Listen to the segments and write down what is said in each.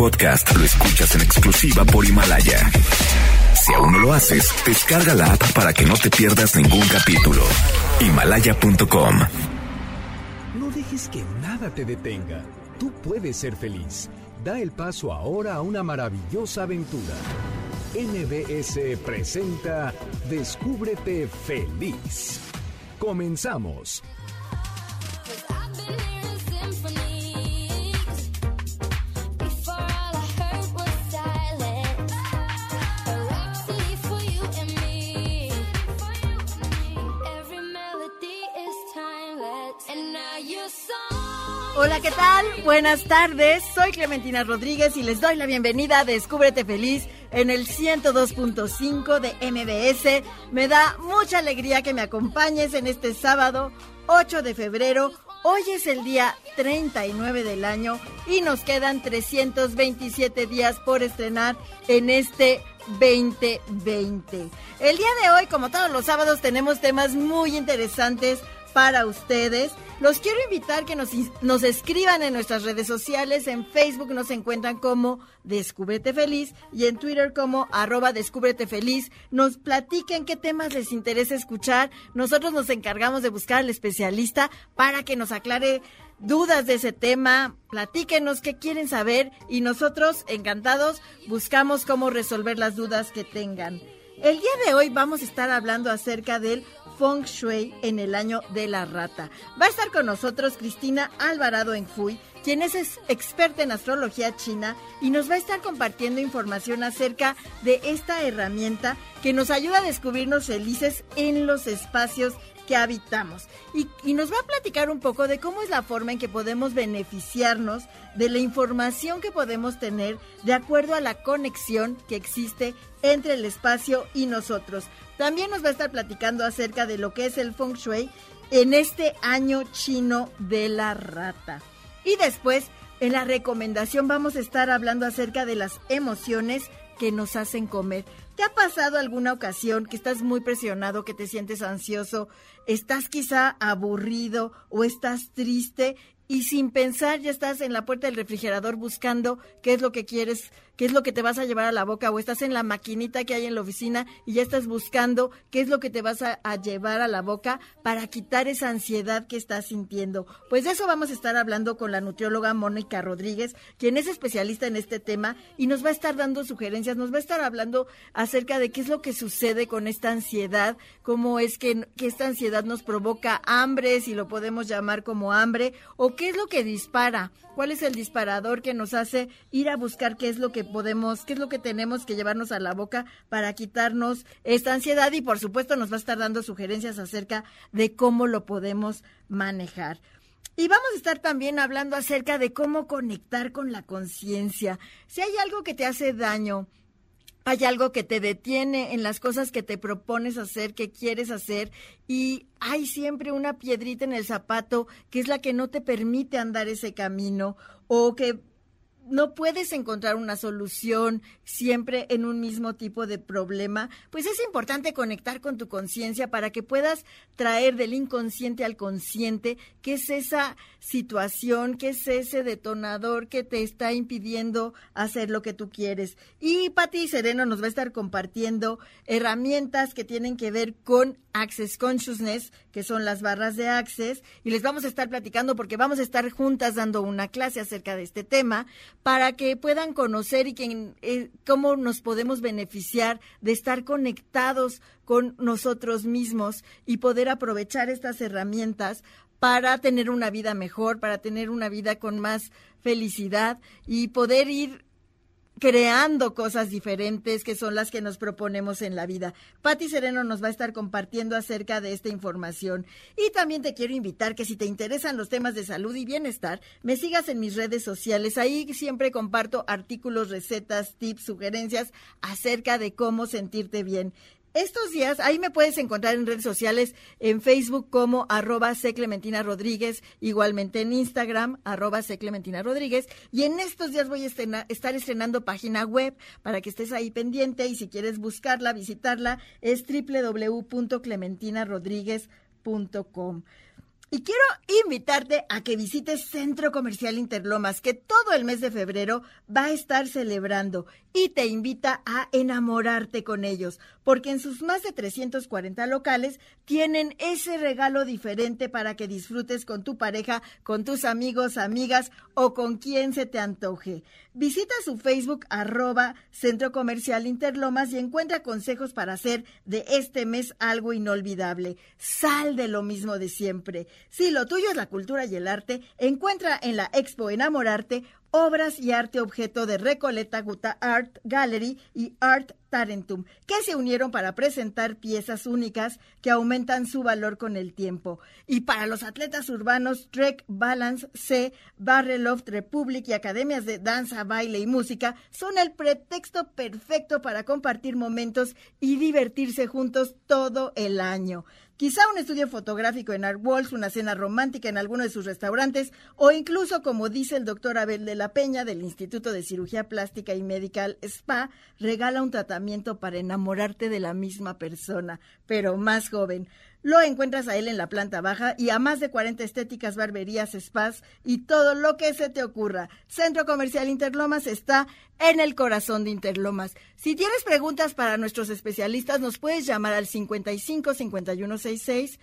podcast lo escuchas en exclusiva por Himalaya. Si aún no lo haces, descarga la app para que no te pierdas ningún capítulo. Himalaya.com. No dejes que nada te detenga. Tú puedes ser feliz. Da el paso ahora a una maravillosa aventura. NBS presenta Descúbrete feliz. Comenzamos. Hola, ¿qué tal? Buenas tardes. Soy Clementina Rodríguez y les doy la bienvenida a Descúbrete Feliz en el 102.5 de MBS. Me da mucha alegría que me acompañes en este sábado 8 de febrero. Hoy es el día 39 del año y nos quedan 327 días por estrenar en este 2020. El día de hoy, como todos los sábados, tenemos temas muy interesantes para ustedes. Los quiero invitar que nos, nos escriban en nuestras redes sociales. En Facebook nos encuentran como Descúbrete Feliz y en Twitter como arroba Descúbrete Feliz. Nos platiquen qué temas les interesa escuchar. Nosotros nos encargamos de buscar al especialista para que nos aclare dudas de ese tema, platíquenos qué quieren saber y nosotros, encantados, buscamos cómo resolver las dudas que tengan. El día de hoy vamos a estar hablando acerca del Feng Shui en el año de la rata. Va a estar con nosotros Cristina Alvarado en Fui, quien es experta en astrología china y nos va a estar compartiendo información acerca de esta herramienta que nos ayuda a descubrirnos felices en los espacios habitamos. Y, nos va a platicar un poco de cómo es la forma en que podemos beneficiarnos de la información que podemos tener de acuerdo a la conexión que existe entre el espacio y nosotros. También nos va a estar platicando acerca de lo que es el feng shui en este año chino de la rata. Y después, en la recomendación vamos a estar hablando acerca de las emociones que nos hacen comer. ¿Te ha pasado alguna ocasión que estás muy presionado, que te sientes ansioso, estás quizá aburrido o estás triste y sin pensar ya estás en la puerta del refrigerador buscando qué es lo que quieres qué es lo que te vas a llevar a la boca o estás en la maquinita que hay en la oficina y ya estás buscando qué es lo que te vas a, llevar a la boca para quitar esa ansiedad que estás sintiendo. Pues de eso vamos a estar hablando con la nutrióloga Mónica Rodríguez, quien es especialista en este tema y nos va a estar dando sugerencias, nos va a estar hablando acerca de qué es lo que sucede con esta ansiedad, cómo es que, que esta ansiedad nos provoca hambre, si lo podemos llamar como hambre, o qué es lo que dispara, cuál es el disparador que nos hace ir a buscar qué es lo que podemos, qué es lo que tenemos que llevarnos a la boca para quitarnos esta ansiedad y por supuesto nos va a estar dando sugerencias acerca de cómo lo podemos manejar. Y vamos a estar también hablando acerca de cómo conectar con la conciencia. Si hay algo que te hace daño, hay algo que te detiene en las cosas que te propones hacer, que quieres hacer, y hay siempre una piedrita en el zapato que es la que no te permite andar ese camino, o que no puedes encontrar una solución siempre en un mismo tipo de problema, pues es importante conectar con tu conciencia para que puedas traer del inconsciente al consciente qué es esa situación, qué es ese detonador que te está impidiendo hacer lo que tú quieres. Y Pati Sereno nos va a estar compartiendo herramientas que tienen que ver con Access Consciousness, que son las barras de Access, y les vamos a estar platicando porque vamos a estar juntas dando una clase acerca de este tema para que puedan conocer y que, eh, cómo nos podemos beneficiar de estar conectados con nosotros mismos y poder aprovechar estas herramientas para tener una vida mejor, para tener una vida con más felicidad y poder ir creando cosas diferentes que son las que nos proponemos en la vida. Patti Sereno nos va a estar compartiendo acerca de esta información. Y también te quiero invitar que si te interesan los temas de salud y bienestar, me sigas en mis redes sociales. Ahí siempre comparto artículos, recetas, tips, sugerencias acerca de cómo sentirte bien estos días, ahí me puedes encontrar en redes sociales, en Facebook como arroba Clementina Rodríguez, igualmente en Instagram, arroba Clementina Rodríguez, y en estos días voy a estar estrenando página web para que estés ahí pendiente. Y si quieres buscarla, visitarla, es www.clementinarodríguez.com. Y quiero invitarte a que visites Centro Comercial Interlomas, que todo el mes de febrero va a estar celebrando y te invita a enamorarte con ellos, porque en sus más de 340 locales tienen ese regalo diferente para que disfrutes con tu pareja, con tus amigos, amigas o con quien se te antoje. Visita su Facebook arroba Centro Comercial Interlomas y encuentra consejos para hacer de este mes algo inolvidable. Sal de lo mismo de siempre. Si lo tuyo es la cultura y el arte, encuentra en la Expo Enamorarte obras y arte objeto de Recoleta Guta Art Gallery y Art Tarentum, que se unieron para presentar piezas únicas que aumentan su valor con el tiempo. Y para los atletas urbanos, Trek Balance C, Barreloft Republic y academias de danza, baile y música son el pretexto perfecto para compartir momentos y divertirse juntos todo el año. Quizá un estudio fotográfico en Art Walls, una cena romántica en alguno de sus restaurantes o incluso, como dice el doctor Abel de la Peña del Instituto de Cirugía Plástica y Medical Spa, regala un tratamiento para enamorarte de la misma persona, pero más joven. Lo encuentras a él en la planta baja y a más de 40 estéticas, barberías, spas y todo lo que se te ocurra. Centro Comercial Interlomas está en el corazón de Interlomas. Si tienes preguntas para nuestros especialistas, nos puedes llamar al 55 5166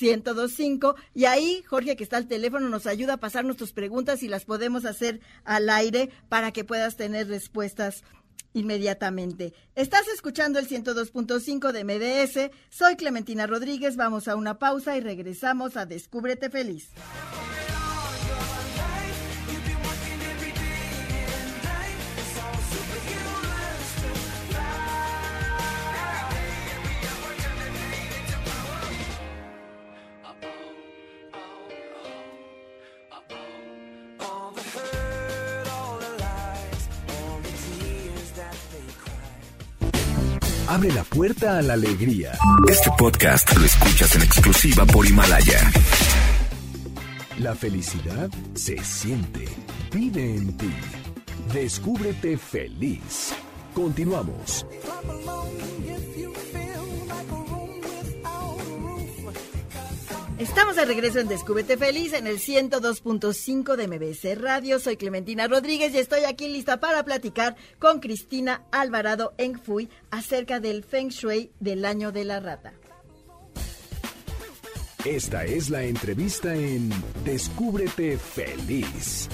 1025 y ahí Jorge que está al teléfono nos ayuda a pasar nuestras preguntas y las podemos hacer al aire para que puedas tener respuestas inmediatamente. Estás escuchando el 102.5 de MDS. Soy Clementina Rodríguez. Vamos a una pausa y regresamos a Descúbrete Feliz. Abre la puerta a la alegría. Este podcast lo escuchas en exclusiva por Himalaya. La felicidad se siente, vive en ti. Descúbrete feliz. Continuamos. Estamos de regreso en Descúbrete Feliz en el 102.5 de MBC Radio. Soy Clementina Rodríguez y estoy aquí lista para platicar con Cristina Alvarado Engfui acerca del Feng Shui del año de la rata. Esta es la entrevista en Descúbrete Feliz.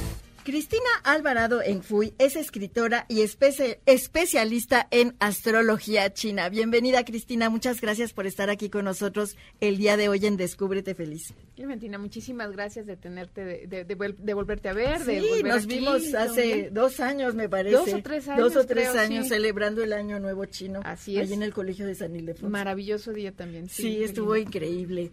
Cristina Alvarado Enfui es escritora y especialista en astrología china. Bienvenida, Cristina. Muchas gracias por estar aquí con nosotros el día de hoy en Descúbrete Feliz. Clementina, muchísimas gracias de tenerte, de, volverte a ver. Sí, nos vimos hace dos años, me parece. Dos o tres años. Dos o tres años celebrando el Año Nuevo Chino. Así es. Allí en el Colegio de San Ildefonso. Maravilloso día también. Sí, estuvo increíble.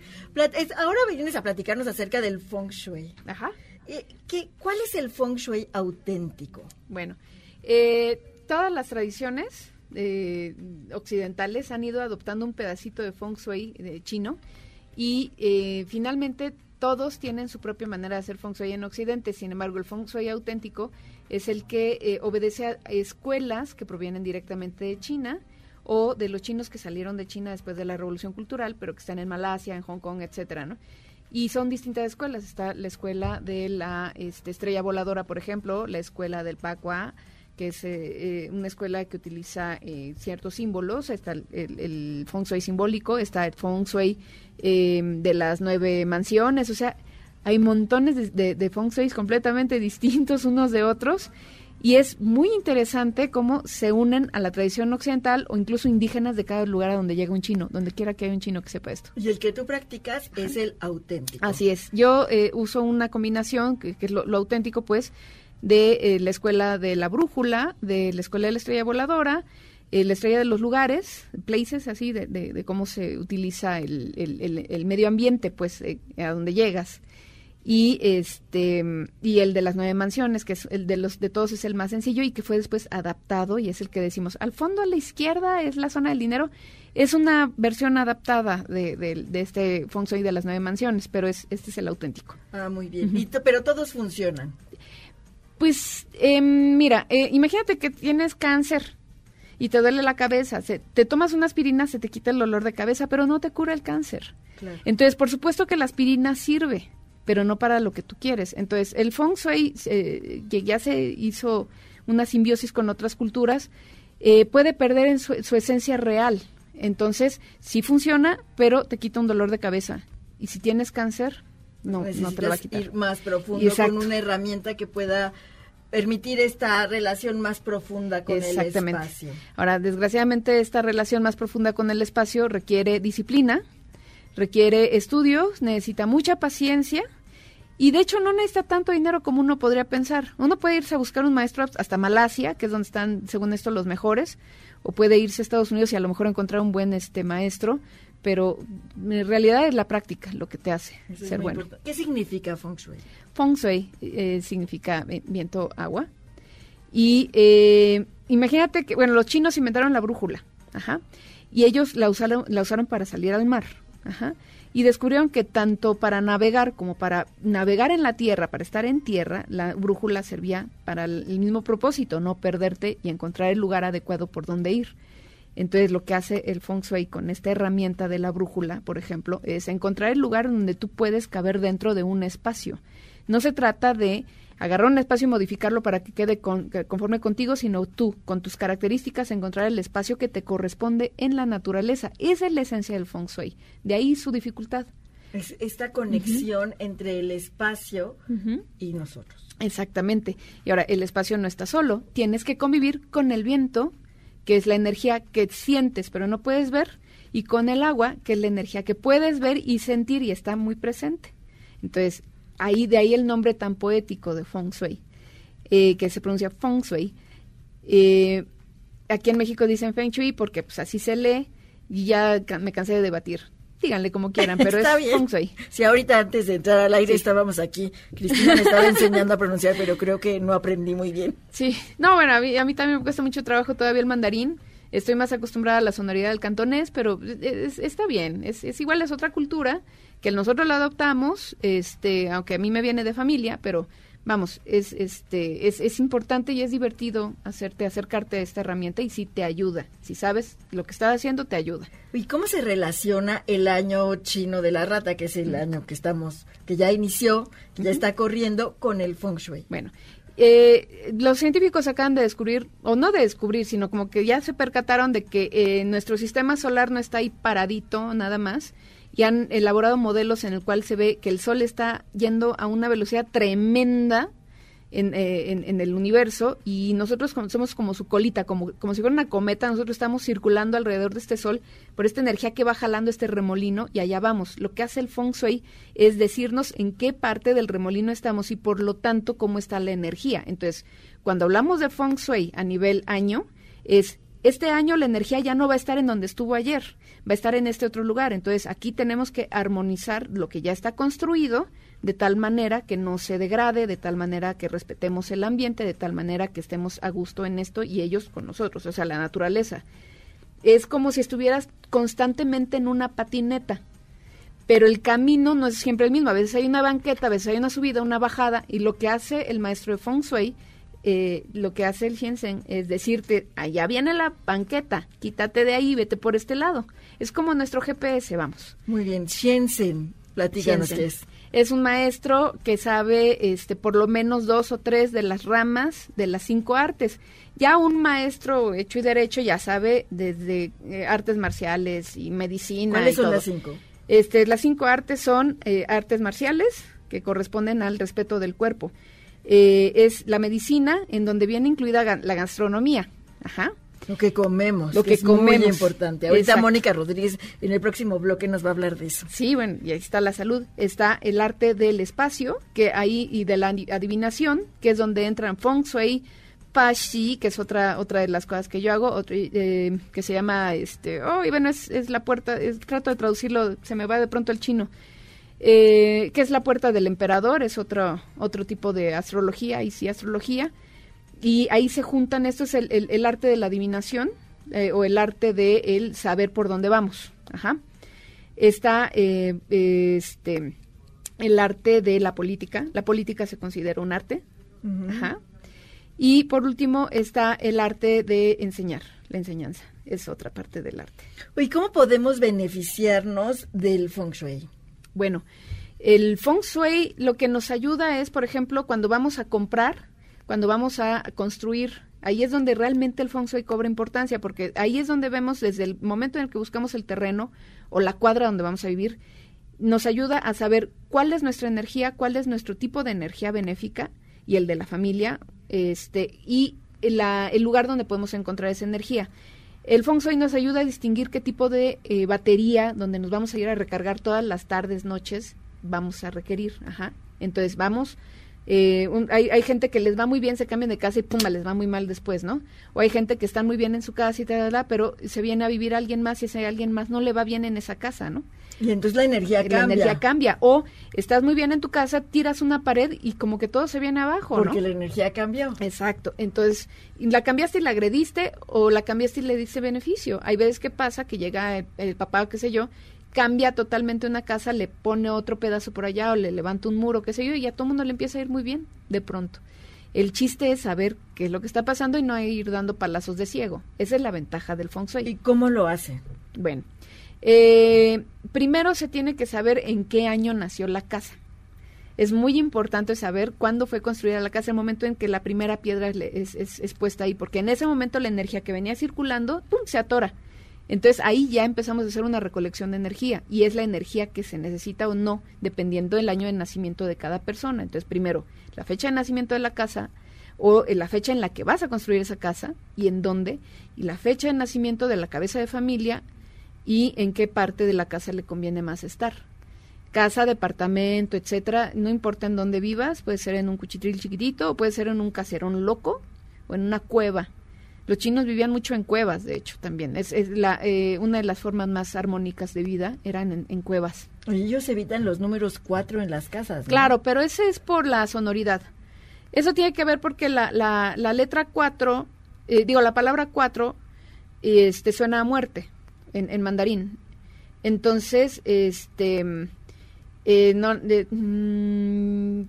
Ahora vienes a platicarnos acerca del Feng Shui. Ajá. Eh, ¿qué, ¿Cuál es el feng shui auténtico? Bueno, eh, todas las tradiciones eh, occidentales han ido adoptando un pedacito de feng shui chino y finalmente todos tienen su propia manera de hacer feng shui en Occidente. Sin embargo, el feng shui auténtico es el que obedece a escuelas que provienen directamente de China o de los chinos que salieron de China después de la Revolución Cultural, pero que están en Malasia, en Hong Kong, etcétera, ¿no? Y son distintas escuelas. Está la escuela de la este, estrella voladora, por ejemplo, la escuela del Pacua, que es eh, eh, una escuela que utiliza eh, ciertos símbolos. Está el, el, feng shui simbólico, está el feng shui em, de las nueve mansiones. O sea, hay montones de, de, de feng shui completamente distintos unos de otros y es muy interesante cómo se unen a la tradición occidental o incluso indígenas de cada lugar a donde llega un chino, donde quiera que haya un chino que sepa esto. Y el que tú practicas es el auténtico. Así es. Yo eh, uso una combinación, que, es lo, auténtico, pues, de eh, la escuela de la brújula, de la escuela de la estrella voladora, eh, la estrella de los lugares, places, así, de, de, cómo se utiliza el, el, el, medio ambiente, pues, a donde llegas y este y el de las nueve mansiones que es el de los de todos es el más sencillo y que fue después adaptado y es el que decimos al fondo a la izquierda es la zona del dinero. Es una versión adaptada de, de, este feng shui de las nueve mansiones pero es este es el auténtico. Ah muy bien. Pero todos funcionan. Pues em, mira eh, imagínate que tienes cáncer y te duele la cabeza, se, te tomas una aspirina, se te quita el dolor de cabeza, pero no te cura el cáncer. Entonces, por supuesto que la aspirina sirve, pero no para lo que tú quieres. Entonces, el feng shui, eh, que ya se hizo una simbiosis con otras culturas, eh, puede perder en su, esencia real. Entonces, sí funciona, pero te quita un dolor de cabeza. Y si tienes cáncer, no, no te lo va a quitar. ir más profundo con una herramienta que pueda permitir esta relación más profunda con el espacio. Ahora, desgraciadamente, esta relación más profunda con el espacio requiere disciplina, requiere estudios, necesita mucha paciencia y de hecho no necesita tanto dinero como uno podría pensar. Uno puede irse a buscar un maestro hasta Malasia, que es donde están, según esto, los mejores, o puede irse a Estados Unidos y a lo mejor encontrar un buen este maestro, pero en realidad es la práctica lo que te hace ser bueno. ¿Qué significa feng shui? Feng shui eh, significa viento agua. Y eh, imagínate que, bueno, los chinos inventaron la brújula, ajá, y ellos la usaron, la usaron para salir al mar, ajá, y descubrieron que tanto para navegar como para navegar en la tierra, para estar en tierra, la brújula servía para el mismo propósito, no perderte y encontrar el lugar adecuado por donde ir. Entonces lo que hace el feng shui con esta herramienta de la brújula, por ejemplo, es encontrar el lugar donde tú puedes caber dentro de un espacio. No se trata de agarrar un espacio y modificarlo para que quede conforme contigo, sino tú, con tus características, encontrar el espacio que te corresponde en la naturaleza. Esa es la esencia del feng shui. De ahí su dificultad. Es esta conexión entre el espacio y nosotros. Exactamente. Y ahora, el espacio no está solo. Tienes que convivir con el viento, que es la energía que sientes pero no puedes ver, y con el agua, que es la energía que puedes ver y sentir y está muy presente. Entonces, ahí de ahí el nombre tan poético de Feng Shui, eh, que se pronuncia Feng Shui. Eh, aquí en México dicen Feng Shui porque pues así se lee y ya me cansé de debatir díganle como quieran, pero es Feng Shui. Si ahorita antes de entrar al aire estábamos aquí, Cristina me estaba enseñando a pronunciar, pero creo que no aprendí muy bien. Sí, no, bueno, a mí, a mí también me cuesta mucho trabajo todavía el mandarín. Estoy más acostumbrada a la sonoridad del cantonés, pero está bien, es, es igual, es otra cultura que nosotros la adoptamos, este, aunque a mí me viene de familia, pero vamos, es, este, es, es importante y es divertido hacerte, acercarte a esta herramienta y si te ayuda. Si sabes lo que estás haciendo, te ayuda. ¿Y cómo se relaciona el año chino de la rata, que es el año que estamos, que ya inició, que ya está corriendo, con el feng shui? Bueno, eh, los científicos acaban de descubrir, o no de descubrir, sino como que ya se percataron de que eh, nuestro sistema solar no está ahí paradito nada más, y han elaborado modelos en el cual se ve que el Sol está yendo a una velocidad tremenda en, eh, en, el universo y nosotros somos como su colita, como, como si fuera una cometa, nosotros estamos circulando alrededor de este Sol por esta energía que va jalando este remolino y allá vamos. Lo que hace el Feng Shui es decirnos en qué parte del remolino estamos y por lo tanto cómo está la energía. Entonces, cuando hablamos de Feng Shui a nivel año, es este año la energía ya no va a estar en donde estuvo ayer, va a estar en este otro lugar. Entonces aquí tenemos que armonizar lo que ya está construido de tal manera que no se degrade, de tal manera que respetemos el ambiente, de tal manera que estemos a gusto en esto y ellos con nosotros, o sea, la naturaleza. Es como si estuvieras constantemente en una patineta, pero el camino no es siempre el mismo. A veces hay una banqueta, a veces hay una subida, una bajada, y lo que hace el maestro de Feng Shui eh, lo que hace el Shenzhen es decirte, allá viene la banqueta, quítate de ahí, vete por este lado. Es como nuestro GPS, vamos. Muy bien, Shenzhen, platícanos qué es. Es un maestro que sabe este, por lo menos dos o tres de las ramas de las cinco artes. Ya un maestro hecho y derecho ya sabe desde eh, artes marciales y medicina. ¿Cuáles son las cinco? Este, las cinco artes son eh, artes marciales, que corresponden al respeto del cuerpo eh, es la medicina, en donde viene incluida la gastronomía. Ajá. Lo que comemos. Lo que, es comemos. muy importante. Ahorita Mónica Rodríguez en el próximo bloque nos va a hablar de eso. Sí, bueno, y ahí está la salud. Está el arte del espacio, que ahí, y de la adivinación, que es donde entran feng shui, Pashi, que es otra otra de las cosas que yo hago, otro, eh, que se llama, este, oh, y bueno, es, es la puerta, trato de traducirlo, se me va de pronto el chino, eh, que es la puerta del emperador, es otro, otro tipo de astrología, y sí astrología, y ahí se juntan, esto es el, arte de la adivinación, eh, o el arte de el saber por dónde vamos. Ajá. Está eh, este, el arte de la política, la política se considera un arte. Ajá. Y por último está el arte de enseñar, la enseñanza, es otra parte del arte. ¿Y cómo podemos beneficiarnos del feng shui? Bueno, el feng shui lo que nos ayuda es, por ejemplo, cuando vamos a comprar, cuando vamos a construir, ahí es donde realmente el feng cobra importancia, porque ahí es donde vemos desde el momento en el que buscamos el terreno o la cuadra donde vamos a vivir, nos ayuda a saber cuál es nuestra energía, cuál es nuestro tipo de energía benéfica y el de la familia, este, y el lugar donde podemos encontrar esa energía. El Feng nos ayuda a distinguir qué tipo de eh, batería donde nos vamos a ir a recargar todas las tardes, noches, vamos a requerir. Ajá. Entonces vamos eh, hay, hay, gente que les va muy bien, se cambian de casa y pumba, les va muy mal después, ¿no? O hay gente que está muy bien en su casa y tal, pero se viene a vivir alguien más y ese alguien más no le va bien en esa casa, ¿no? Y entonces la energía cambia. La energía cambia. O estás muy bien en tu casa, tiras una pared y como que todo se viene abajo, Porque la energía cambió. Exacto. Entonces, la cambiaste y la agrediste o la cambiaste y le diste beneficio. Hay veces que pasa que llega el, el papá o qué sé yo cambia totalmente una casa, le pone otro pedazo por allá o le levanta un muro, qué sé yo, y a todo mundo le empieza a ir muy bien de pronto. El chiste es saber qué es lo que está pasando y no ir dando palazos de ciego. Esa es la ventaja del feng shui. ¿Y cómo lo hace? Bueno, eh, primero se tiene que saber en qué año nació la casa. Es muy importante saber cuándo fue construida la casa, el momento en que la primera piedra es, es puesta ahí, porque en ese momento la energía que venía circulando, ¡pum!, se atora entonces ahí ya empezamos a hacer una recolección de energía y es la energía que se necesita o no dependiendo del año de nacimiento de cada persona. Entonces primero la fecha de nacimiento de la casa o la fecha en la que vas a construir esa casa y en dónde y la fecha de nacimiento de la cabeza de familia y en qué parte de la casa le conviene más estar. Casa, departamento, etcétera, no importa en dónde vivas, puede ser en un cuchitril chiquitito o puede ser en un caserón loco o en una cueva los chinos vivían mucho en cuevas, de hecho, también. Es, la, eh, una de las formas más armónicas de vida eran en, cuevas. Y ellos evitan los números cuatro en las casas. Claro, pero ese es por la sonoridad. Eso tiene que ver porque la, la, la letra cuatro, eh, digo, la palabra cuatro, este, suena a muerte en, en mandarín. Entonces, este, eh, no, mm,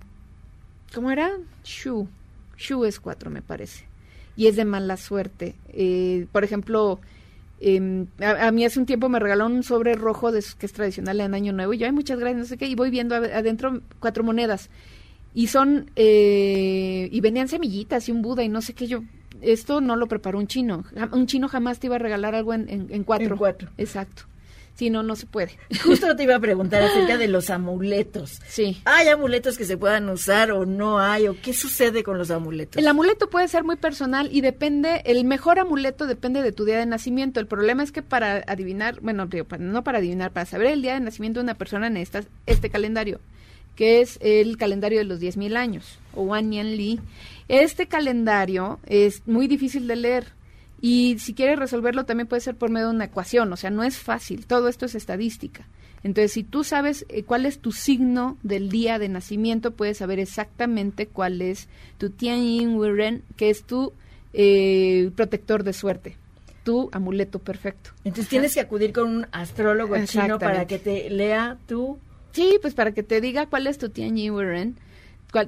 ¿cómo era? Shu. Shu es cuatro, me parece y es de mala suerte. Eh, por ejemplo, em, a, mí hace un tiempo me regalaron un sobre rojo de, que es tradicional en Año Nuevo y yo, hay muchas gracias, no sé qué, y voy viendo adentro cuatro monedas. Y son, eh, y venían semillitas y un Buda y no sé qué, yo, esto no lo preparó un chino. Un chino jamás te iba a regalar algo en, en, cuatro. En cuatro. Exacto. Si no, no se puede. Justo te iba a preguntar acerca de los amuletos. Sí. ¿Hay amuletos que se puedan usar o no hay? ¿O qué sucede con los amuletos? El amuleto puede ser muy personal y depende, el mejor amuleto depende de tu día de nacimiento. El problema es que para adivinar, bueno, no para adivinar, para saber el día de nacimiento de una persona necesitas este calendario, que es el calendario de los 10.000 años, o Wan Yan Li. Este calendario es muy difícil de leer y si quieres resolverlo también puede ser por medio de una ecuación, o sea, no es fácil, todo esto es estadística. Entonces, si tú sabes eh, cuál es tu signo del día de nacimiento, puedes saber exactamente cuál es tu Tianyin Wiren, que es tu eh, protector de suerte, tu amuleto perfecto. Entonces, tienes que acudir con un astrólogo chino para que te lea tu... Sí, pues para que te diga cuál es tu Tianyin Wiren.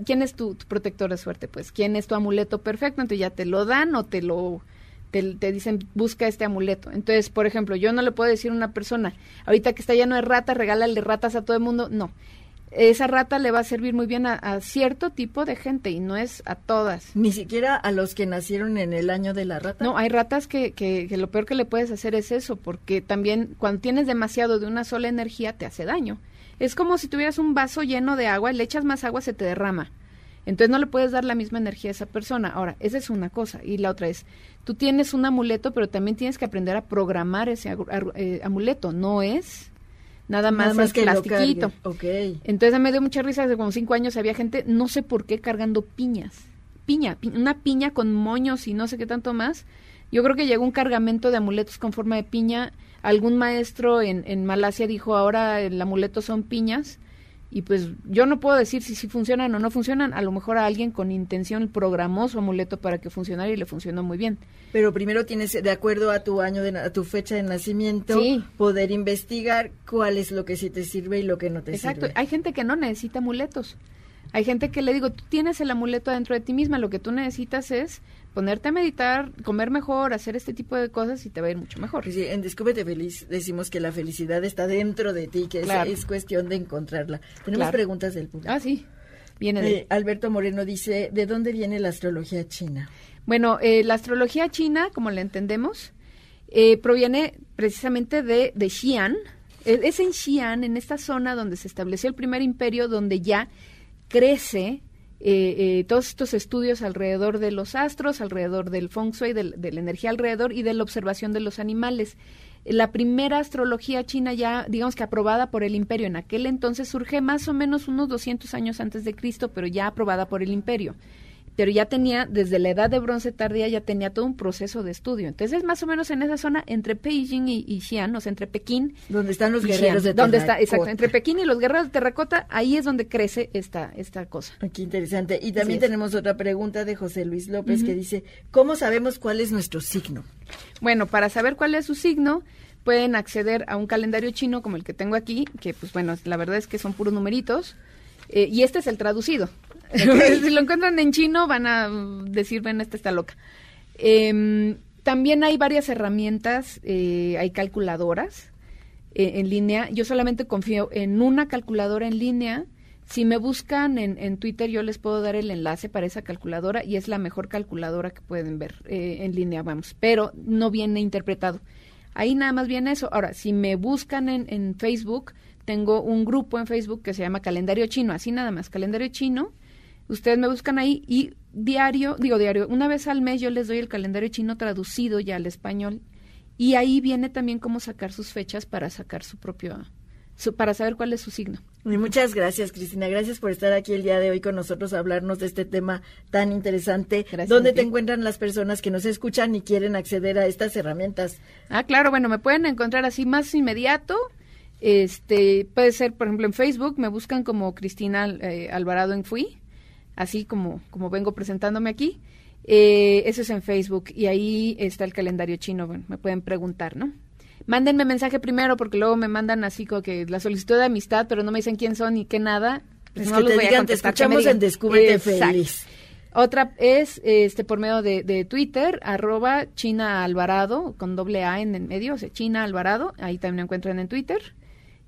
¿Quién es tu, tu protector de suerte? Pues, ¿quién es tu amuleto perfecto? Entonces ya te lo dan o te lo te, dicen busca este amuleto. Entonces, por ejemplo, yo no le puedo decir a una persona, ahorita que está lleno de ratas, regálale ratas a todo el mundo. No, esa rata le va a servir muy bien a, cierto tipo de gente y no es a todas. Ni siquiera a los que nacieron en el año de la rata. No, hay ratas que, que, que, lo peor que le puedes hacer es eso, porque también cuando tienes demasiado de una sola energía te hace daño. Es como si tuvieras un vaso lleno de agua, le echas más agua, se te derrama. Entonces no le puedes dar la misma energía a esa persona. Ahora, esa es una cosa. Y la otra es, tú tienes un amuleto, pero también tienes que aprender a programar ese eh, amuleto. No es nada más, más que plastiquito. Okay. Entonces me dio mucha risa, hace como cinco años había gente, no sé por qué, cargando piñas. Piña, una piña con moños y no sé qué tanto más. Yo creo que llegó un cargamento de amuletos con forma de piña. Algún maestro en, en Malasia dijo, ahora el amuleto son piñas y pues yo no puedo decir si, si funcionan o no funcionan. A lo mejor a alguien con intención programó su amuleto para que funcionara y le funcionó muy bien. Pero primero tienes, de acuerdo a tu año, de, a tu fecha de nacimiento, poder investigar cuál es lo que sí te sirve y lo que no te sirve. Exacto. Hay gente que no necesita amuletos. Hay gente que le digo, tú tienes el amuleto dentro de ti misma, lo que tú necesitas es ponerte a meditar, comer mejor, hacer este tipo de cosas y te va a ir mucho mejor. Sí, en Descúbrete Feliz decimos que la felicidad está dentro de ti, que es, cuestión de encontrarla. Tenemos preguntas del público. Ah, sí. Viene de... Eh, Alberto Moreno dice, ¿de dónde viene la astrología china? Bueno, eh, la astrología china, como la entendemos, eh, proviene precisamente de, de Xi'an. Es en Xi'an, en esta zona donde se estableció el primer imperio, donde ya crece eh, todos estos estudios alrededor de los astros, alrededor del feng shui, de la energía alrededor y de la observación de los animales. La primera astrología china ya, digamos que aprobada por el imperio en aquel entonces, surge más o menos unos 200 años antes de Cristo, pero ya aprobada por el imperio pero ya tenía, desde la edad de bronce tardía, ya tenía todo un proceso de estudio. Entonces, más o menos en esa zona entre Beijing y, Xi'an, o sea, entre Pekín. Donde están los guerreros de donde está, exacto, entre Pekín y los guerreros de terracota, ahí es donde crece esta, esta cosa. Qué interesante. Y también tenemos otra pregunta de José Luis López que dice, ¿cómo sabemos cuál es nuestro signo? Bueno, para saber cuál es su signo, pueden acceder a un calendario chino como el que tengo aquí, que pues bueno, la verdad es que son puros numeritos. Eh, y este es el traducido. si lo encuentran en chino van a decir, ven, esta está loca. Em, también hay varias herramientas, eh, hay calculadoras eh, en línea. Yo solamente confío en una calculadora en línea. Si me buscan en, en, Twitter, yo les puedo dar el enlace para esa calculadora y es la mejor calculadora que pueden ver eh, en línea, vamos, pero no viene interpretado. Ahí nada más viene eso. Ahora, si me buscan en, en Facebook, tengo un grupo en Facebook que se llama Calendario Chino, así nada más, Calendario Chino Ustedes me buscan ahí y diario, digo diario, una vez al mes yo les doy el calendario chino traducido ya al español y ahí viene también cómo sacar sus fechas para sacar su propio, para saber cuál es su signo. Y muchas gracias, Cristina. Gracias por estar aquí el día de hoy con nosotros a hablarnos de este tema tan interesante. ¿Dónde te encuentran las personas que nos escuchan y quieren acceder a estas herramientas? Ah, claro, bueno, me pueden encontrar así más inmediato. Este, puede ser, por ejemplo, en Facebook, me buscan como Cristina eh, Alvarado en Fui así como, como vengo presentándome aquí. Eh, eso es en Facebook y ahí está el calendario chino, bueno, me pueden preguntar, ¿no? Mándenme mensaje primero porque luego me mandan así como que la solicitud de amistad, pero no me dicen quién son ni qué nada. Pues no los voy a contestar. Te escuchamos en Descúbrete Feliz. Otra es este por medio de, de, Twitter, arroba China Alvarado, con doble A en el medio, o sea, China Alvarado, ahí también me encuentran en Twitter.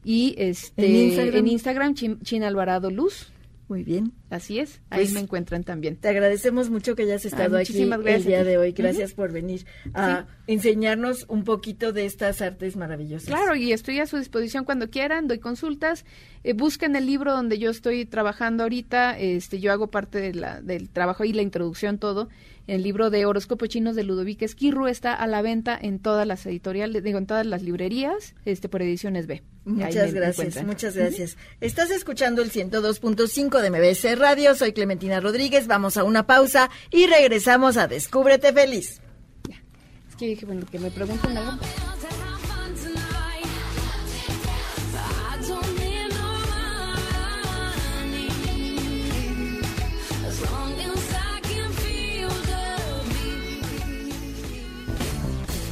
Y este en Instagram, en Instagram China Alvarado Luz. Muy bien. Así es, ahí pues, me encuentran también. Te agradecemos mucho que hayas estado aquí el día de hoy. Gracias por venir a enseñarnos un poquito de estas artes maravillosas. Claro, y estoy a su disposición cuando quieran, doy consultas. Eh, busquen el libro donde yo estoy trabajando ahorita. Este, yo hago parte de la, del trabajo y la introducción, todo. El libro de Horóscopos Chinos de Ludovic Esquirru está a la venta en todas las editoriales, digo, en todas las librerías, este, por ediciones B. Muchas gracias, muchas gracias. Estás escuchando el 102.5 de MBC Radio, soy Clementina Rodríguez, vamos a una pausa y regresamos a Descúbrete Feliz. Es que dije, bueno, que me pregunten algo.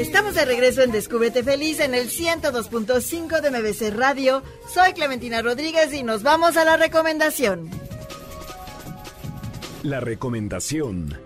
Estamos de regreso en Descúbrete Feliz en el 102.5 de MBC Radio. Soy Clementina Rodríguez y nos vamos a la recomendación. La recomendación.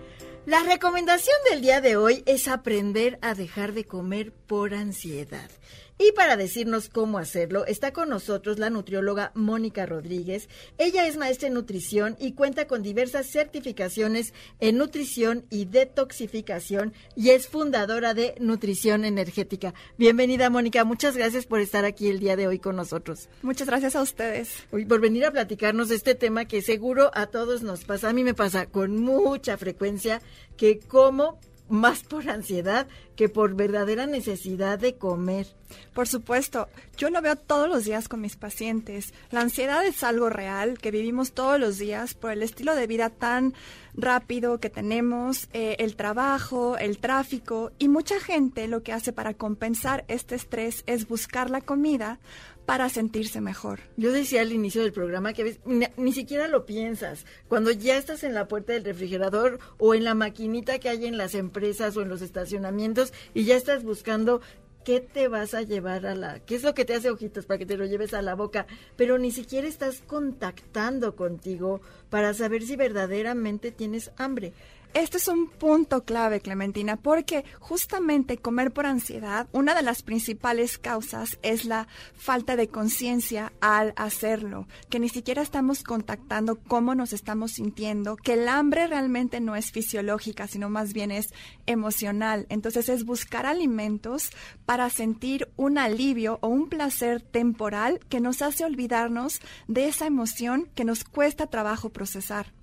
La recomendación del día de hoy es aprender a dejar de comer por ansiedad. Y para decirnos cómo hacerlo, está con nosotros la nutrióloga Mónica Rodríguez. Ella es maestra en nutrición y cuenta con diversas certificaciones en nutrición y detoxificación y es fundadora de Nutrición Energética. Bienvenida, Mónica. Muchas gracias por estar aquí el día de hoy con nosotros. Muchas gracias a ustedes. Y por venir a platicarnos de este tema que seguro a todos nos pasa. A mí me pasa con mucha frecuencia que como más por ansiedad que por verdadera necesidad de comer. Por supuesto, yo lo veo todos los días con mis pacientes. La ansiedad es algo real que vivimos todos los días por el estilo de vida tan rápido que tenemos, eh, el trabajo, el tráfico y mucha gente lo que hace para compensar este estrés es buscar la comida para sentirse mejor. Yo decía al inicio del programa que ni, ni, siquiera lo piensas. Cuando ya estás en la puerta del refrigerador o en la maquinita que hay en las empresas o en los estacionamientos y ya estás buscando qué te vas a llevar a la, qué es lo que te hace ojitos para que te lo lleves a la boca, pero ni siquiera estás contactando contigo para saber si verdaderamente tienes hambre. Este es un punto clave, Clementina, porque justamente comer por ansiedad, una de las principales causas es la falta de conciencia al hacerlo, que ni siquiera estamos contactando cómo nos estamos sintiendo, que el hambre realmente no es fisiológica, sino más bien es emocional. Entonces es buscar alimentos para sentir un alivio o un placer temporal que nos hace olvidarnos de esa emoción que nos cuesta trabajo procesar.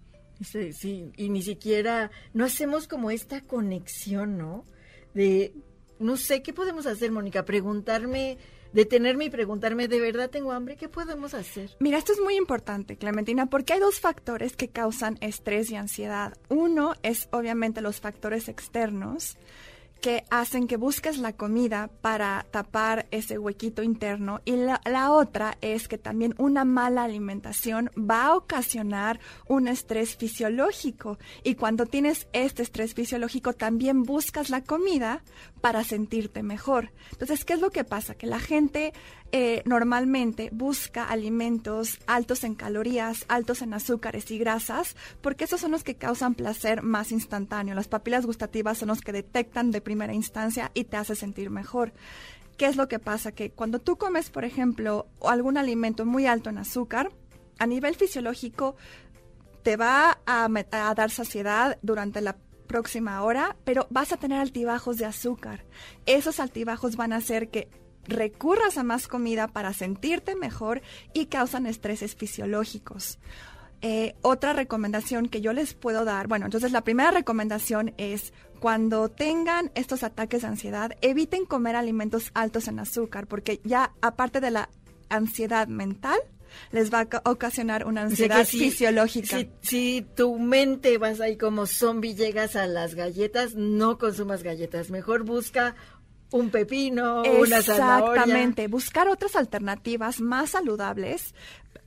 Sí, sí, y ni siquiera, no hacemos como esta conexión, ¿no? De, no sé, ¿qué podemos hacer, Mónica? Preguntarme, detenerme y preguntarme, ¿de verdad tengo hambre? ¿Qué podemos hacer? Mira, esto es muy importante, Clementina, porque hay dos factores que causan estrés y ansiedad. Uno es obviamente los factores externos, que hacen que busques la comida para tapar ese huequito interno y la, otra es que también una mala alimentación va a ocasionar un estrés fisiológico y cuando tienes este estrés fisiológico también buscas la comida para sentirte mejor. Entonces, ¿qué es lo que pasa? Que la gente eh, normalmente busca alimentos altos en calorías, altos en azúcares y grasas, porque esos son los que causan placer más instantáneo. Las papilas gustativas son los que detectan de primera instancia y te hace sentir mejor. ¿Qué es lo que pasa? Que cuando tú comes, por ejemplo, algún alimento muy alto en azúcar, a nivel fisiológico te va a, a dar saciedad durante la próxima hora, pero vas a tener altibajos de azúcar. Esos altibajos van a hacer que recurras a más comida para sentirte mejor y causan estreses fisiológicos. Eh, otra recomendación que yo les puedo dar, bueno, entonces la primera recomendación es cuando tengan estos ataques de ansiedad, eviten comer alimentos altos en azúcar, porque ya aparte de la ansiedad mental, les va a ocasionar una ansiedad si, fisiológica. Si, si, tu mente vas ahí como zombie, llegas a las galletas, no consumas galletas. Mejor busca un pepino, una zanahoria. Exactamente, buscar otras alternativas más saludables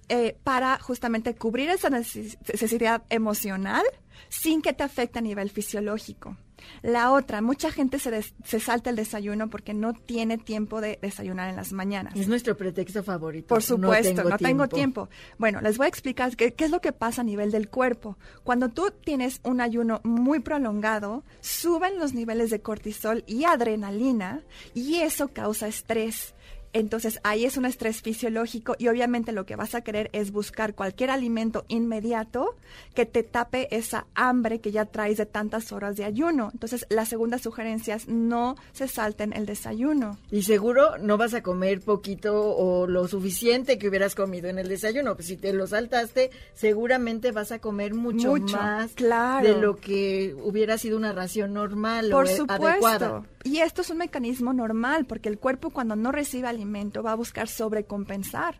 eh, para justamente cubrir esa necesidad emocional sin que te afecte a nivel fisiológico. La otra, mucha gente se, se, salta el desayuno porque no tiene tiempo de desayunar en las mañanas. Es nuestro pretexto favorito. Por supuesto, no tengo, tiempo. Bueno, les voy a explicar qué, qué, es lo que pasa a nivel del cuerpo. Cuando tú tienes un ayuno muy prolongado, suben los niveles de cortisol y adrenalina y eso causa estrés. Entonces ahí es un estrés fisiológico y obviamente lo que vas a querer es buscar cualquier alimento inmediato que te tape esa hambre que ya traes de tantas horas de ayuno. Entonces la segunda sugerencia es no se salten el desayuno. Y seguro no vas a comer poquito o lo suficiente que hubieras comido en el desayuno. Pues si te lo saltaste, seguramente vas a comer mucho, mucho más claro. de lo que hubiera sido una ración normal Por o supuesto. adecuada. Y esto es un mecanismo normal porque el cuerpo cuando no recibe alimento va a buscar sobrecompensar.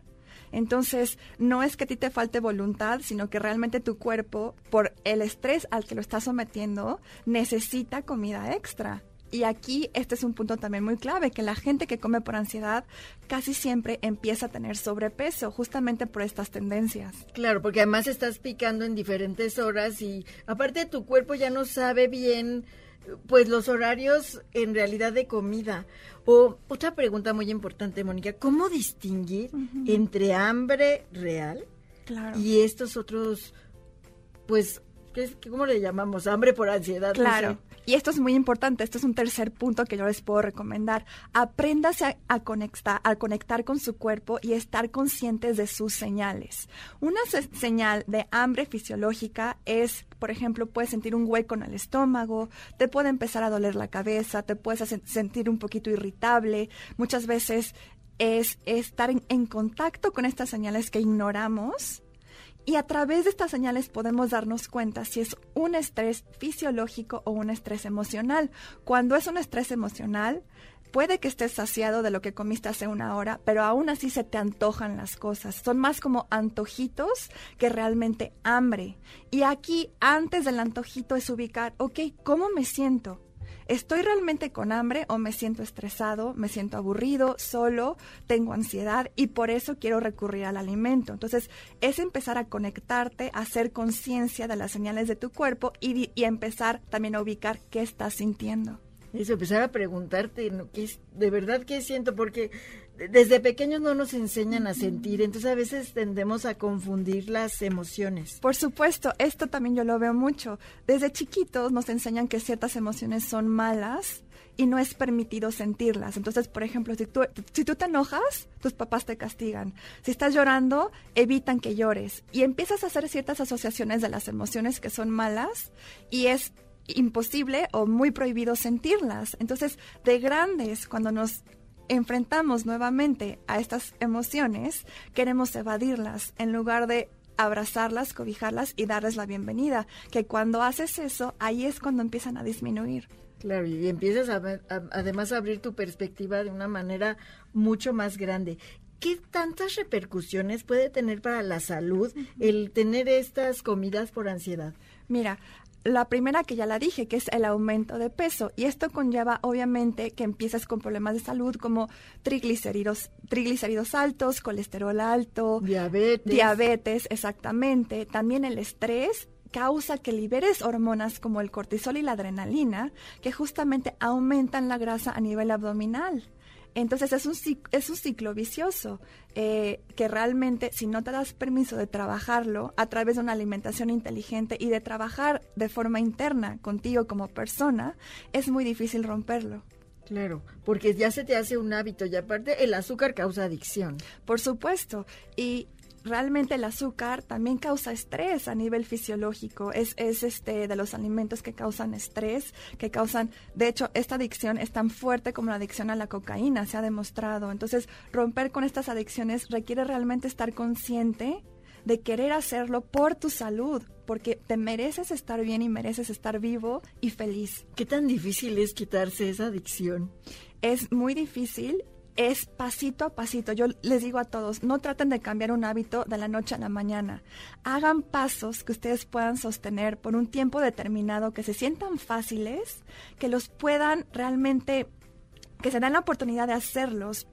Entonces, no es que a ti te falte voluntad, sino que realmente tu cuerpo, por el estrés al que lo estás sometiendo, necesita comida extra. Y aquí este es un punto también muy clave, que la gente que come por ansiedad casi siempre empieza a tener sobrepeso, justamente por estas tendencias. Claro, porque además estás picando en diferentes horas y aparte tu cuerpo ya no sabe bien pues los horarios en realidad de comida. O otra pregunta muy importante, Mónica, ¿cómo distinguir uh -huh. entre hambre real claro. y estos otros, pues, ¿qué, ¿cómo le llamamos? Hambre por ansiedad. Claro. No sé. Y esto es muy importante, esto es un tercer punto que yo les puedo recomendar. Apréndase a, conectar, a conectar con su cuerpo y estar conscientes de sus señales. Una se señal de hambre fisiológica es, por ejemplo, puedes sentir un hueco en el estómago, te puede empezar a doler la cabeza, te puedes sentir un poquito irritable. Muchas veces es estar en contacto con estas señales que ignoramos Y a través de estas señales podemos darnos cuenta si es un estrés fisiológico o un estrés emocional. Cuando es un estrés emocional, puede que estés saciado de lo que comiste hace una hora, pero aún así se te antojan las cosas. Son más como antojitos que realmente hambre. Y aquí, antes del antojito, es ubicar, ok, ¿cómo me siento? ¿Estoy realmente con hambre o me siento estresado, me siento aburrido, solo, tengo ansiedad y por eso quiero recurrir al alimento? Entonces, es empezar a conectarte, a hacer conciencia de las señales de tu cuerpo y, y, empezar también a ubicar qué estás sintiendo. Eso, empezar a preguntarte, ¿qué es, ¿de verdad qué siento? Porque desde pequeños no nos enseñan a sentir, entonces a veces tendemos a confundir las emociones. Por supuesto, esto también yo lo veo mucho. Desde chiquitos nos enseñan que ciertas emociones son malas y no es permitido sentirlas. Entonces, por ejemplo, si tú, si tú te enojas, tus papás te castigan. Si estás llorando, evitan que llores. Y empiezas a hacer ciertas asociaciones de las emociones que son malas y es imposible o muy prohibido sentirlas. Entonces, de grandes, cuando nos enfrentamos nuevamente a estas emociones, queremos evadirlas en lugar de abrazarlas, cobijarlas y darles la bienvenida, que cuando haces eso, ahí es cuando empiezan a disminuir. Claro, y empiezas a, además a abrir tu perspectiva de una manera mucho más grande. ¿Qué tantas repercusiones puede tener para la salud el tener estas comidas por ansiedad? Mira, la primera que ya la dije, que es el aumento de peso. Y esto conlleva, obviamente, que empiezas con problemas de salud como triglicéridos, triglicéridos altos, colesterol alto, diabetes. Diabetes, exactamente. También el estrés causa que liberes hormonas como el cortisol y la adrenalina, que justamente aumentan la grasa a nivel abdominal. Entonces es un, es un ciclo vicioso eh, que realmente si no te das permiso de trabajarlo a través de una alimentación inteligente y de trabajar de forma interna contigo como persona, es muy difícil romperlo. Claro, porque ya se te hace un hábito y aparte el azúcar causa adicción. Por supuesto, y realmente el azúcar también causa estrés a nivel fisiológico. Es, es este de los alimentos que causan estrés, que causan, de hecho, esta adicción es tan fuerte como la adicción a la cocaína, se ha demostrado. Entonces, romper con estas adicciones requiere realmente estar consciente de querer hacerlo por tu salud, porque te mereces estar bien y mereces estar vivo y feliz. ¿Qué tan difícil es quitarse esa adicción? Es muy difícil es pasito a pasito. Yo les digo a todos, no traten de cambiar un hábito de la noche a la mañana. Hagan pasos que ustedes puedan sostener por un tiempo determinado, que se sientan fáciles, que los puedan realmente, que se den la oportunidad de hacerlos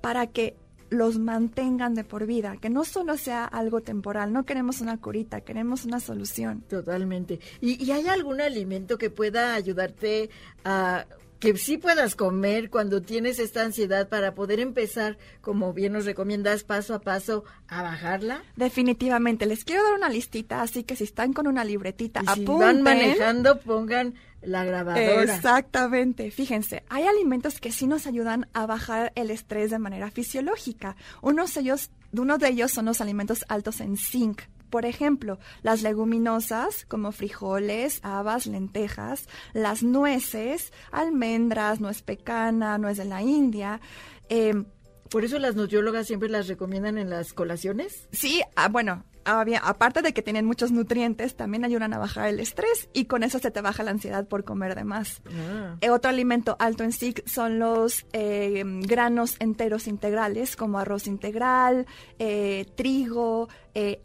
para que los mantengan de por vida, que no solo sea algo temporal, no queremos una curita, queremos una solución. Totalmente. ¿Y, y hay algún alimento que pueda ayudarte a que sí puedas comer cuando tienes esta ansiedad para poder empezar, como bien nos recomiendas, paso a paso a bajarla? Definitivamente. Les quiero dar una listita, así que si están con una libretita, y si van manejando, pongan la grabadora. Exactamente. Fíjense, hay alimentos que sí nos ayudan a bajar el estrés de manera fisiológica. Unos de ellos, uno de ellos son los alimentos altos en zinc por ejemplo, las leguminosas como frijoles, habas, lentejas, las nueces, almendras, nuez pecana, nuez de la India. Eh, ¿Por eso las nutriólogas siempre las recomiendan en las colaciones? Sí, ah, bueno, aparte de que tienen muchos nutrientes, también ayudan a bajar el estrés y con eso se te baja la ansiedad por comer de más. Ah. Eh, otro alimento alto en zinc son los eh, granos enteros integrales, como arroz integral, eh, trigo,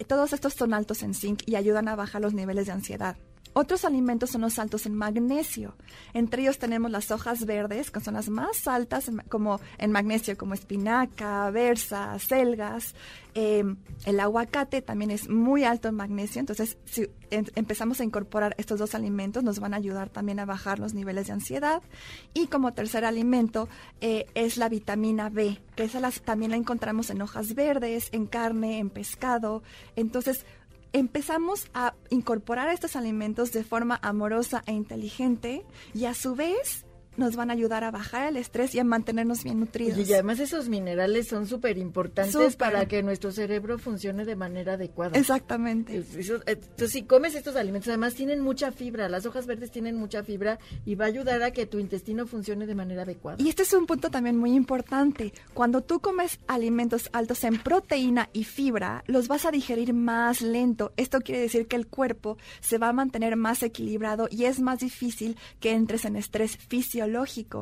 todos estos son altos en zinc y ayudan a bajar los niveles de ansiedad. Otros alimentos son los altos en magnesio. Entre ellos tenemos las hojas verdes, que son las más altas como en magnesio, como espinaca, versa, selgas. Em, el aguacate también es muy alto en magnesio. Entonces, si empezamos a incorporar estos dos alimentos, nos van a ayudar también a bajar los niveles de ansiedad. Y como tercer alimento eh, es la vitamina B, que esa también la encontramos en hojas verdes, en carne, en pescado. Entonces, empezamos a incorporar estos alimentos de forma amorosa e inteligente y a su vez nos van a ayudar a bajar el estrés y a mantenernos bien nutridos. y además esos minerales son súper importantes para que nuestro cerebro funcione de manera adecuada. Exactamente. entonces, si comes estos alimentos, además tienen mucha fibra, las hojas verdes tienen mucha fibra y va a ayudar a que tu intestino funcione de manera adecuada. Y este es un punto también muy importante. Cuando tú comes alimentos altos en proteína y fibra, los vas a digerir más lento. Esto quiere decir que el cuerpo se va a mantener más equilibrado y es más difícil que entres en estrés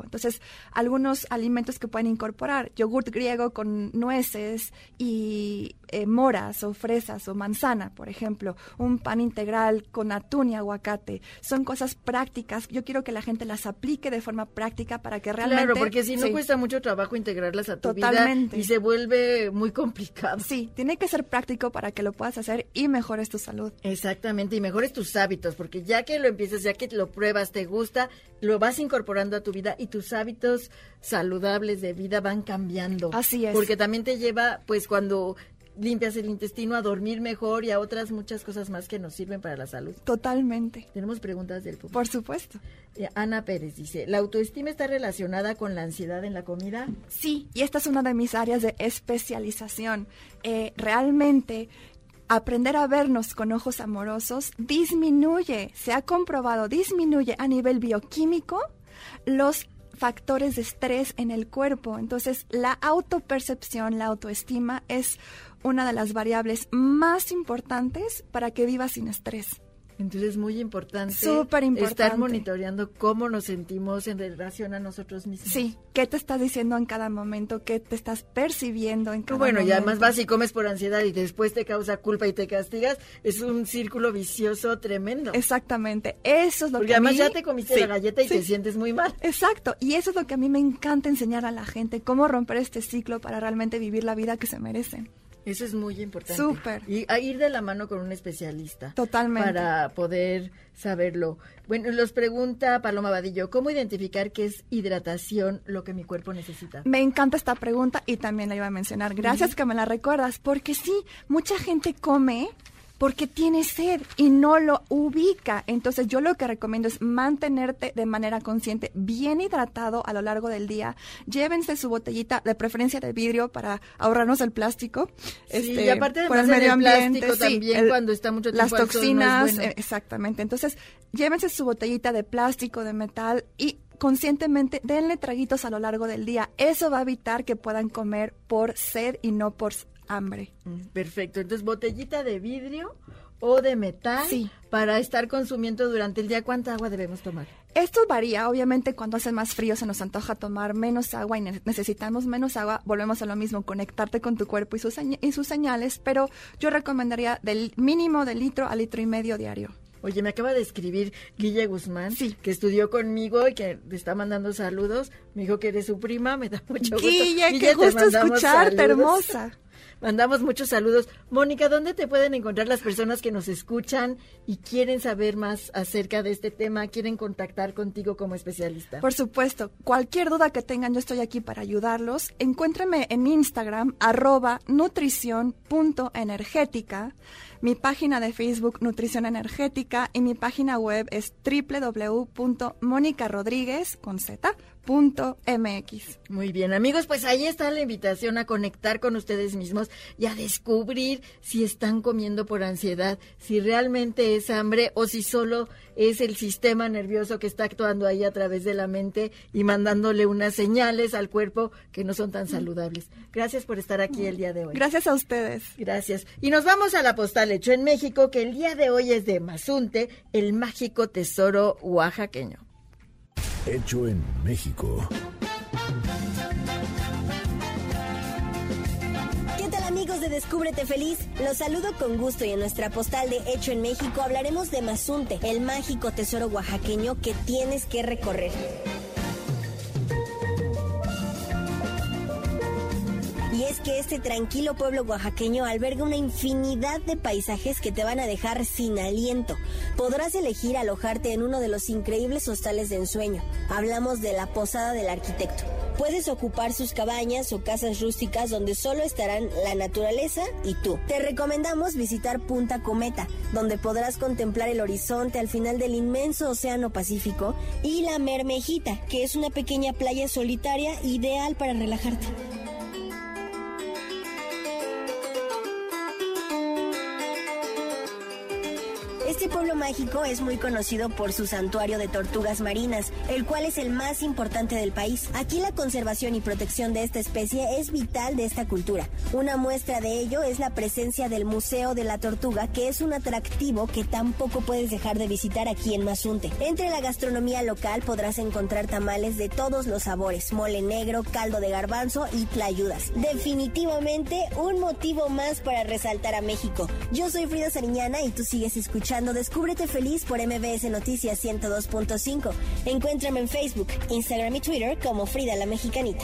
Entonces, algunos alimentos que pueden incorporar, yogurt griego con nueces y eh, moras o fresas o manzana, por ejemplo, un pan integral con atún y aguacate, son cosas prácticas. Yo quiero que la gente las aplique de forma práctica para que realmente... Claro, porque si no cuesta mucho trabajo integrarlas a tu Totalmente. vida y se vuelve muy complicado. Sí, tiene que ser práctico para que lo puedas hacer y mejores tu salud. Exactamente, y mejores tus hábitos, porque ya que lo empiezas, ya que lo pruebas, te gusta, lo vas incorporando a tu vida y tus hábitos saludables de vida van cambiando. Así es. Porque también te lleva, pues cuando limpias el intestino, a dormir mejor y a otras muchas cosas más que nos sirven para la salud. Totalmente. Tenemos preguntas del público. Por supuesto. Eh, Ana Pérez dice, ¿la autoestima está relacionada con la ansiedad en la comida? Sí, y esta es una de mis áreas de especialización. Eh, realmente aprender a vernos con ojos amorosos disminuye, se ha comprobado, disminuye a nivel bioquímico los factores de estrés en el cuerpo. Entonces, la autopercepción, la autoestima es una de las variables más importantes para que vivas sin estrés. Entonces es muy importante, importante estar monitoreando cómo nos sentimos en relación a nosotros mismos. Sí, qué te estás diciendo en cada momento, qué te estás percibiendo en cada bueno, momento. Bueno, y además vas y comes por ansiedad y después te causa culpa y te castigas, es un círculo vicioso tremendo. Exactamente, eso es lo Porque que además ya te comiste la galleta y te sientes muy mal. Exacto, y eso es lo que a mí me encanta enseñar a la gente, cómo romper este ciclo para realmente vivir la vida que se merecen. Eso es muy importante. Súper. Y a ir de la mano con un especialista. Totalmente. Para poder saberlo. Bueno, los pregunta Paloma Vadillo, ¿cómo identificar qué es hidratación lo que mi cuerpo necesita? Me encanta esta pregunta y también la iba a mencionar. Gracias que me la recuerdas, porque sí, mucha gente come porque tiene sed y no lo ubica. Entonces yo lo que recomiendo es mantenerte de manera consciente, bien hidratado a lo largo del día. Llévense su botellita, de preferencia de vidrio, para ahorrarnos el plástico. Sí, este, y aparte de por el medio ambiente, plástico también cuando está mucho tiempo Las toxinas, eh, exactamente. Entonces llévense su botellita de plástico, de metal y conscientemente denle traguitos a lo largo del día. Eso va a evitar que puedan comer por sed y no por hambre. Mm, perfecto. Entonces, botellita de vidrio o de metal para estar consumiendo durante el día. ¿Cuánta agua debemos tomar? Esto varía, obviamente cuando hace más frío se nos antoja tomar menos agua y necesitamos menos agua, volvemos a lo mismo, conectarte con tu cuerpo y sus, y sus señales, pero yo recomendaría del mínimo de litro a litro y medio diario. Oye, me acaba de escribir Guille Guzmán, que estudió conmigo y que te está mandando saludos. Me dijo que eres su prima, me da mucho gusto. Guille, qué gusto escucharte, hermosa. Mandamos muchos saludos. Mónica, ¿dónde te pueden encontrar las personas que nos escuchan y quieren saber más acerca de este tema? ¿Quieren contactar contigo como especialista? Por supuesto. Cualquier duda que tengan, yo estoy aquí para ayudarlos. Encuéntrenme en Instagram, arroba nutrición.energética. Mi página de Facebook, Nutrición Energética, y mi página web es www.monicarodríguez.mx. Muy bien, amigos, pues ahí está la invitación a conectar con ustedes mismos y a descubrir si están comiendo por ansiedad, si realmente es hambre o si solo es el sistema nervioso que está actuando ahí a través de la mente y mandándole unas señales al cuerpo que no son tan saludables. Gracias por estar aquí el día de hoy. Gracias a ustedes. Gracias. Y nos vamos a la postal hecho en México, que el día de hoy es de Mazunte, el mágico tesoro oaxaqueño. Hecho en México. amigos de Descúbrete Feliz, los saludo con gusto y en nuestra postal de Hecho en México hablaremos de Mazunte, el mágico tesoro oaxaqueño que tienes que recorrer. Y es que este tranquilo pueblo oaxaqueño alberga una infinidad de paisajes que te van a dejar sin aliento. Podrás elegir alojarte en uno de los increíbles hostales de ensueño. Hablamos de la Posada del Arquitecto. Puedes ocupar sus cabañas o casas rústicas donde solo estarán la naturaleza y tú. Te recomendamos visitar Punta Cometa, donde podrás contemplar el horizonte al final del inmenso Océano Pacífico, y la Mermejita, que es una pequeña playa solitaria ideal para relajarte. Este pueblo mágico es muy conocido por su santuario de tortugas marinas, el cual es el más importante del país. Aquí la conservación y protección de esta especie es vital de esta cultura. Una muestra de ello es la presencia del Museo de la Tortuga, que es un atractivo que tampoco puedes dejar de visitar aquí en Mazunte. Entre la gastronomía local podrás encontrar tamales de todos los sabores, mole negro, caldo de garbanzo y tlayudas. Definitivamente un motivo más para resaltar a México. Yo soy Frida Sariñana y tú sigues escuchando Descúbrete Feliz por MBS Noticias 102.5. Encuéntrame en Facebook, Instagram y Twitter como Frida la Mexicanita.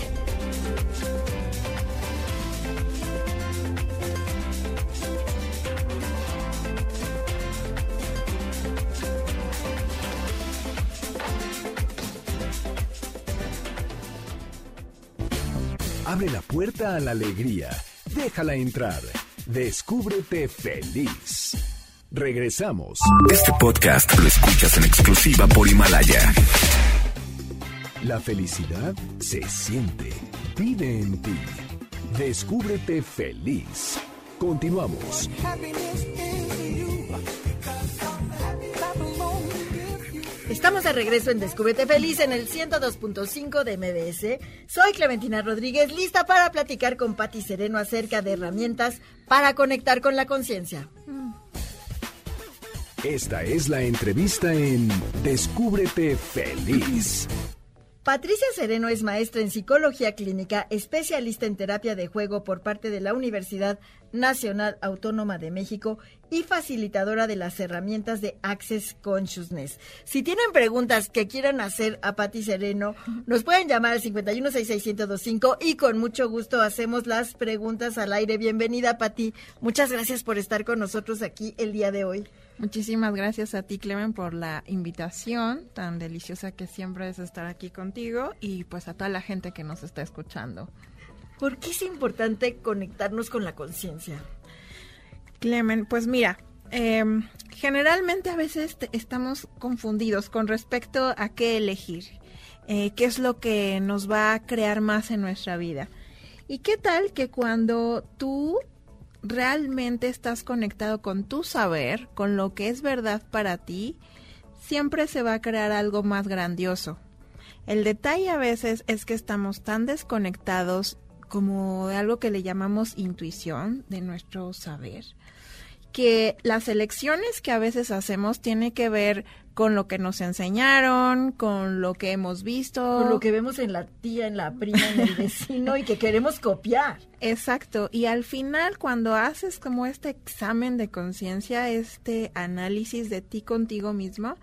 Abre la puerta a la alegría. Déjala entrar. Descúbrete feliz. Regresamos. Este podcast lo escuchas en exclusiva por Himalaya. La felicidad se siente, vive en ti. Descúbrete feliz. Continuamos. Estamos de regreso en Descúbrete Feliz en el 102.5 de MBS. Soy Clementina Rodríguez, lista para platicar con Patti Sereno acerca de herramientas para conectar con la conciencia. Esta es la entrevista en Descúbrete Feliz. Patricia Sereno es maestra en psicología clínica, especialista en terapia de juego por parte de la Universidad Nacional Autónoma de México y facilitadora de las herramientas de Access Consciousness. Si tienen preguntas que quieran hacer a Patti Sereno, nos pueden llamar al 5166125 y con mucho gusto hacemos las preguntas al aire. Bienvenida, Patti. Muchas gracias por estar con nosotros aquí el día de hoy. Muchísimas gracias a ti, Clemen, por la invitación tan deliciosa que siempre es estar aquí contigo y pues a toda la gente que nos está escuchando. ¿Por qué es importante conectarnos con la conciencia? Clemen, pues mira, em, generalmente a veces estamos confundidos con respecto a qué elegir, eh, qué es lo que nos va a crear más en nuestra vida. ¿Y qué tal que cuando tú realmente estás conectado con tu saber, con lo que es verdad para ti, siempre se va a crear algo más grandioso. El detalle a veces es que estamos tan desconectados como de algo que le llamamos intuición de nuestro saber, que las elecciones que a veces hacemos tiene que ver con lo que nos enseñaron, con lo que hemos visto. Con lo que vemos en la tía, en la prima, en el vecino y que queremos copiar. Exacto. Y al final, cuando haces como este examen de conciencia, este análisis de ti contigo mismo,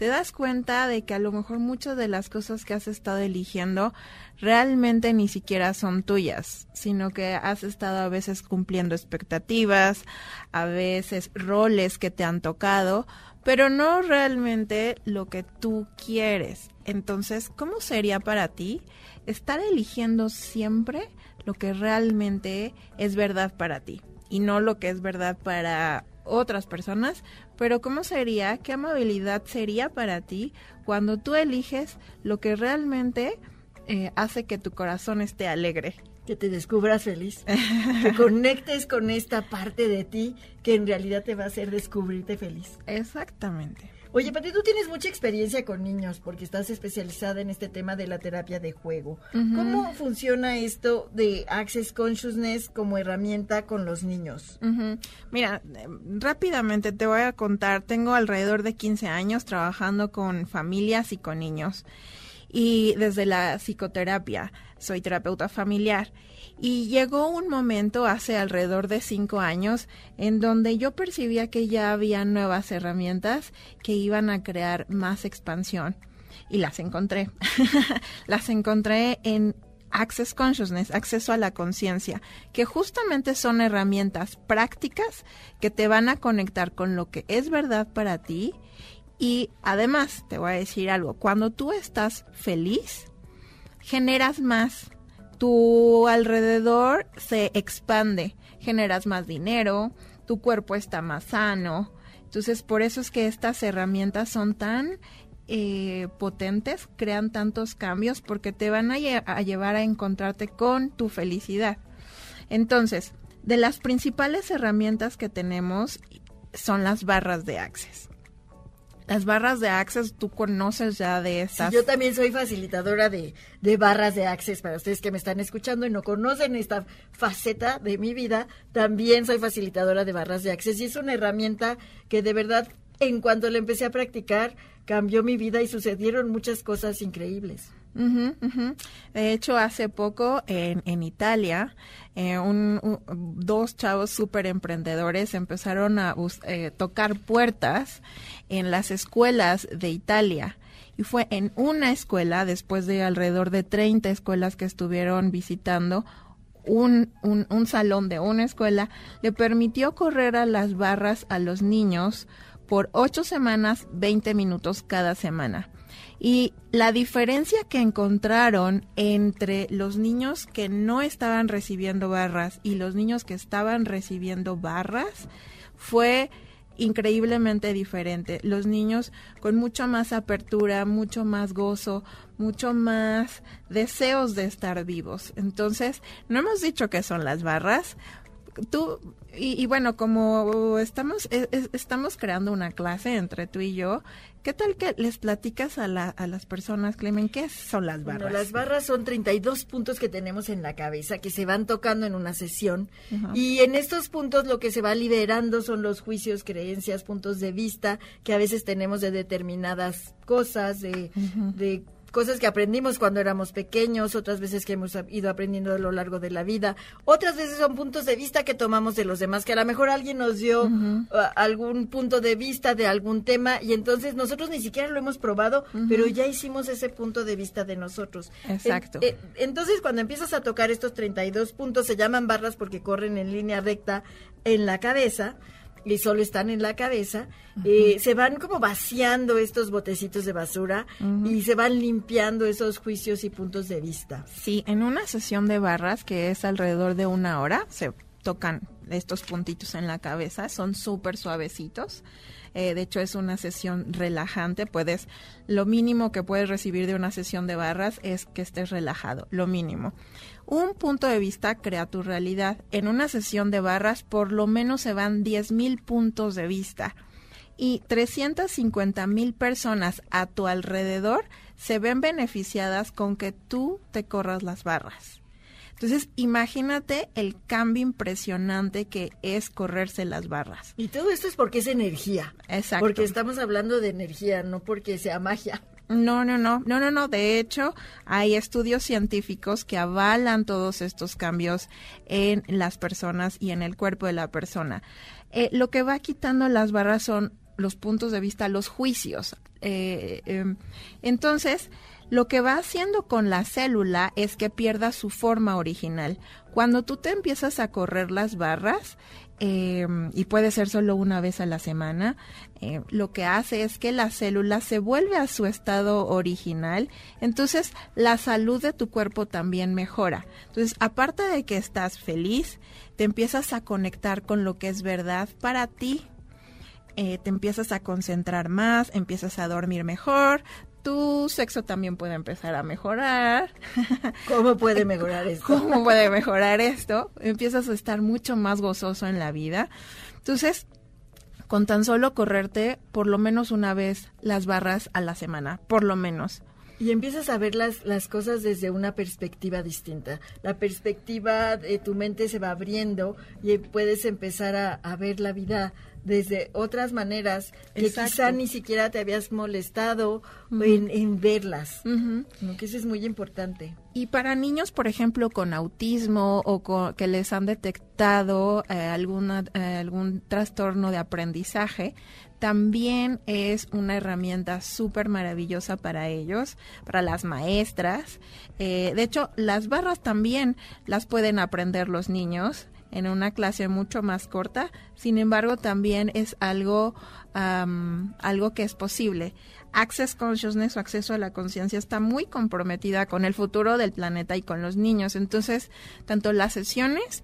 te das cuenta de que a lo mejor muchas de las cosas que has estado eligiendo realmente ni siquiera son tuyas, sino que has estado a veces cumpliendo expectativas, a veces roles que te han tocado, pero no realmente lo que tú quieres. Entonces, ¿cómo sería para ti estar eligiendo siempre lo que realmente es verdad para ti y no lo que es verdad para otras personas? Pero ¿cómo sería, qué amabilidad sería para ti cuando tú eliges lo que realmente eh, hace que tu corazón esté alegre? que te descubras feliz, que conectes con esta parte de ti que en realidad te va a hacer descubrirte feliz. Exactamente. Oye, Pati, tú tienes mucha experiencia con niños porque estás especializada en este tema de la terapia de juego. ¿Cómo funciona esto de Access Consciousness como herramienta con los niños? Mira, rápidamente te voy a contar, tengo alrededor de 15 años trabajando con familias y con niños y desde la psicoterapia. Soy terapeuta familiar. Y llegó un momento hace alrededor de cinco años en donde yo percibía que ya había nuevas herramientas que iban a crear más expansión. Y las encontré. las encontré en Access Consciousness, acceso a la conciencia, que justamente son herramientas prácticas que te van a conectar con lo que es verdad para ti. Y además, te voy a decir algo, cuando tú estás feliz, generas más, tu alrededor se expande, generas más dinero, tu cuerpo está más sano. Entonces, por eso es que estas herramientas son tan eh, potentes, crean tantos cambios porque te van a, a llevar a encontrarte con tu felicidad. Entonces, de las principales herramientas que tenemos son las barras de Access. Las barras de Access, tú conoces ya de estas. yo también soy facilitadora de, de, barras de Access para ustedes que me están escuchando y no conocen esta faceta de mi vida. También soy facilitadora de barras de Access y es una herramienta que de verdad, en cuanto la empecé a practicar, cambió mi vida y sucedieron muchas cosas increíbles. De hecho, hace poco en, en Italia, eh, dos chavos súper emprendedores empezaron a eh, tocar puertas en las escuelas de Italia. Y fue en una escuela, después de alrededor de 30 escuelas que estuvieron visitando, un, un, un salón de una escuela le permitió correr a las barras a los niños por ocho semanas, 20 minutos cada semana. Y la diferencia que encontraron entre los niños que no estaban recibiendo barras y los niños que estaban recibiendo barras fue increíblemente diferente. Los niños con mucho más apertura, mucho más gozo, mucho más deseos de estar vivos. Entonces, no hemos dicho que son las barras. Tú, y, bueno, como estamos, estamos creando una clase entre tú y yo, ¿Qué tal que les platicas a, a las personas, Clemen, qué son las barras? las barras son 32 puntos que tenemos en la cabeza que se van tocando en una sesión y en estos puntos lo que se va liberando son los juicios, creencias, puntos de vista que a veces tenemos de determinadas cosas, de, de cosas que aprendimos cuando éramos pequeños, otras veces que hemos ido aprendiendo a lo largo de la vida, otras veces son puntos de vista que tomamos de los demás, que a lo mejor alguien nos dio uh, algún punto de vista de algún tema y entonces nosotros ni siquiera lo hemos probado, pero ya hicimos ese punto de vista de nosotros. Exacto. Eh, entonces cuando empiezas a tocar estos 32 puntos, se llaman barras porque corren en línea recta en la cabeza, y solo están en la cabeza, eh, se van como vaciando estos botecitos de basura y se van limpiando esos juicios y puntos de vista. Sí, en una sesión de barras que es alrededor de una hora, se tocan estos puntitos en la cabeza, son súper suavecitos. Eh, de hecho, es una sesión relajante. Puedes, lo mínimo que puedes recibir de una sesión de barras es que estés relajado, lo mínimo. Un punto de vista crea tu realidad. En una sesión de barras por lo menos se van 10.000 puntos de vista y 350 mil personas a tu alrededor se ven beneficiadas con que tú te corras las barras. Entonces, imagínate el cambio impresionante que es correrse las barras. Y todo esto es porque es energía. Exacto. Porque estamos hablando de energía, no porque sea magia. No, no, no, no, no, no. De hecho, hay estudios científicos que avalan todos estos cambios en las personas y en el cuerpo de la persona. Eh, lo que va quitando las barras son los puntos de vista, los juicios. Eh, em, entonces, lo que va haciendo con la célula es que pierda su forma original. Cuando tú te empiezas a correr las barras, eh, y puede ser solo una vez a la semana, eh, lo que hace es que la célula se vuelve a su estado original, entonces la salud de tu cuerpo también mejora. Entonces, aparte de que estás feliz, te empiezas a conectar con lo que es verdad para ti. Eh, te empiezas a concentrar más, empiezas a dormir mejor, tu sexo también puede empezar a mejorar. ¿Cómo puede mejorar esto? ¿Cómo puede mejorar esto? Empiezas a estar mucho más gozoso en la vida. Entonces, con tan solo correrte por lo menos una vez las barras a la semana, por lo menos. Y empiezas a ver las, las cosas desde una perspectiva distinta. La perspectiva de tu mente se va abriendo y puedes empezar a, a ver la vida desde otras maneras que quizá ni siquiera te habías molestado en, verlas, que eso es muy importante. Y para niños, por ejemplo, con autismo o que les han detectado eh, alguna, eh, algún trastorno de aprendizaje, también es una herramienta súper maravillosa para ellos, para las maestras. Eh, de hecho, las barras también las pueden aprender los niños en una clase mucho más corta. Sin embargo, también es algo, algo que es posible. Access Consciousness o acceso a la conciencia está muy comprometida con el futuro del planeta y con los niños. Entonces, tanto las sesiones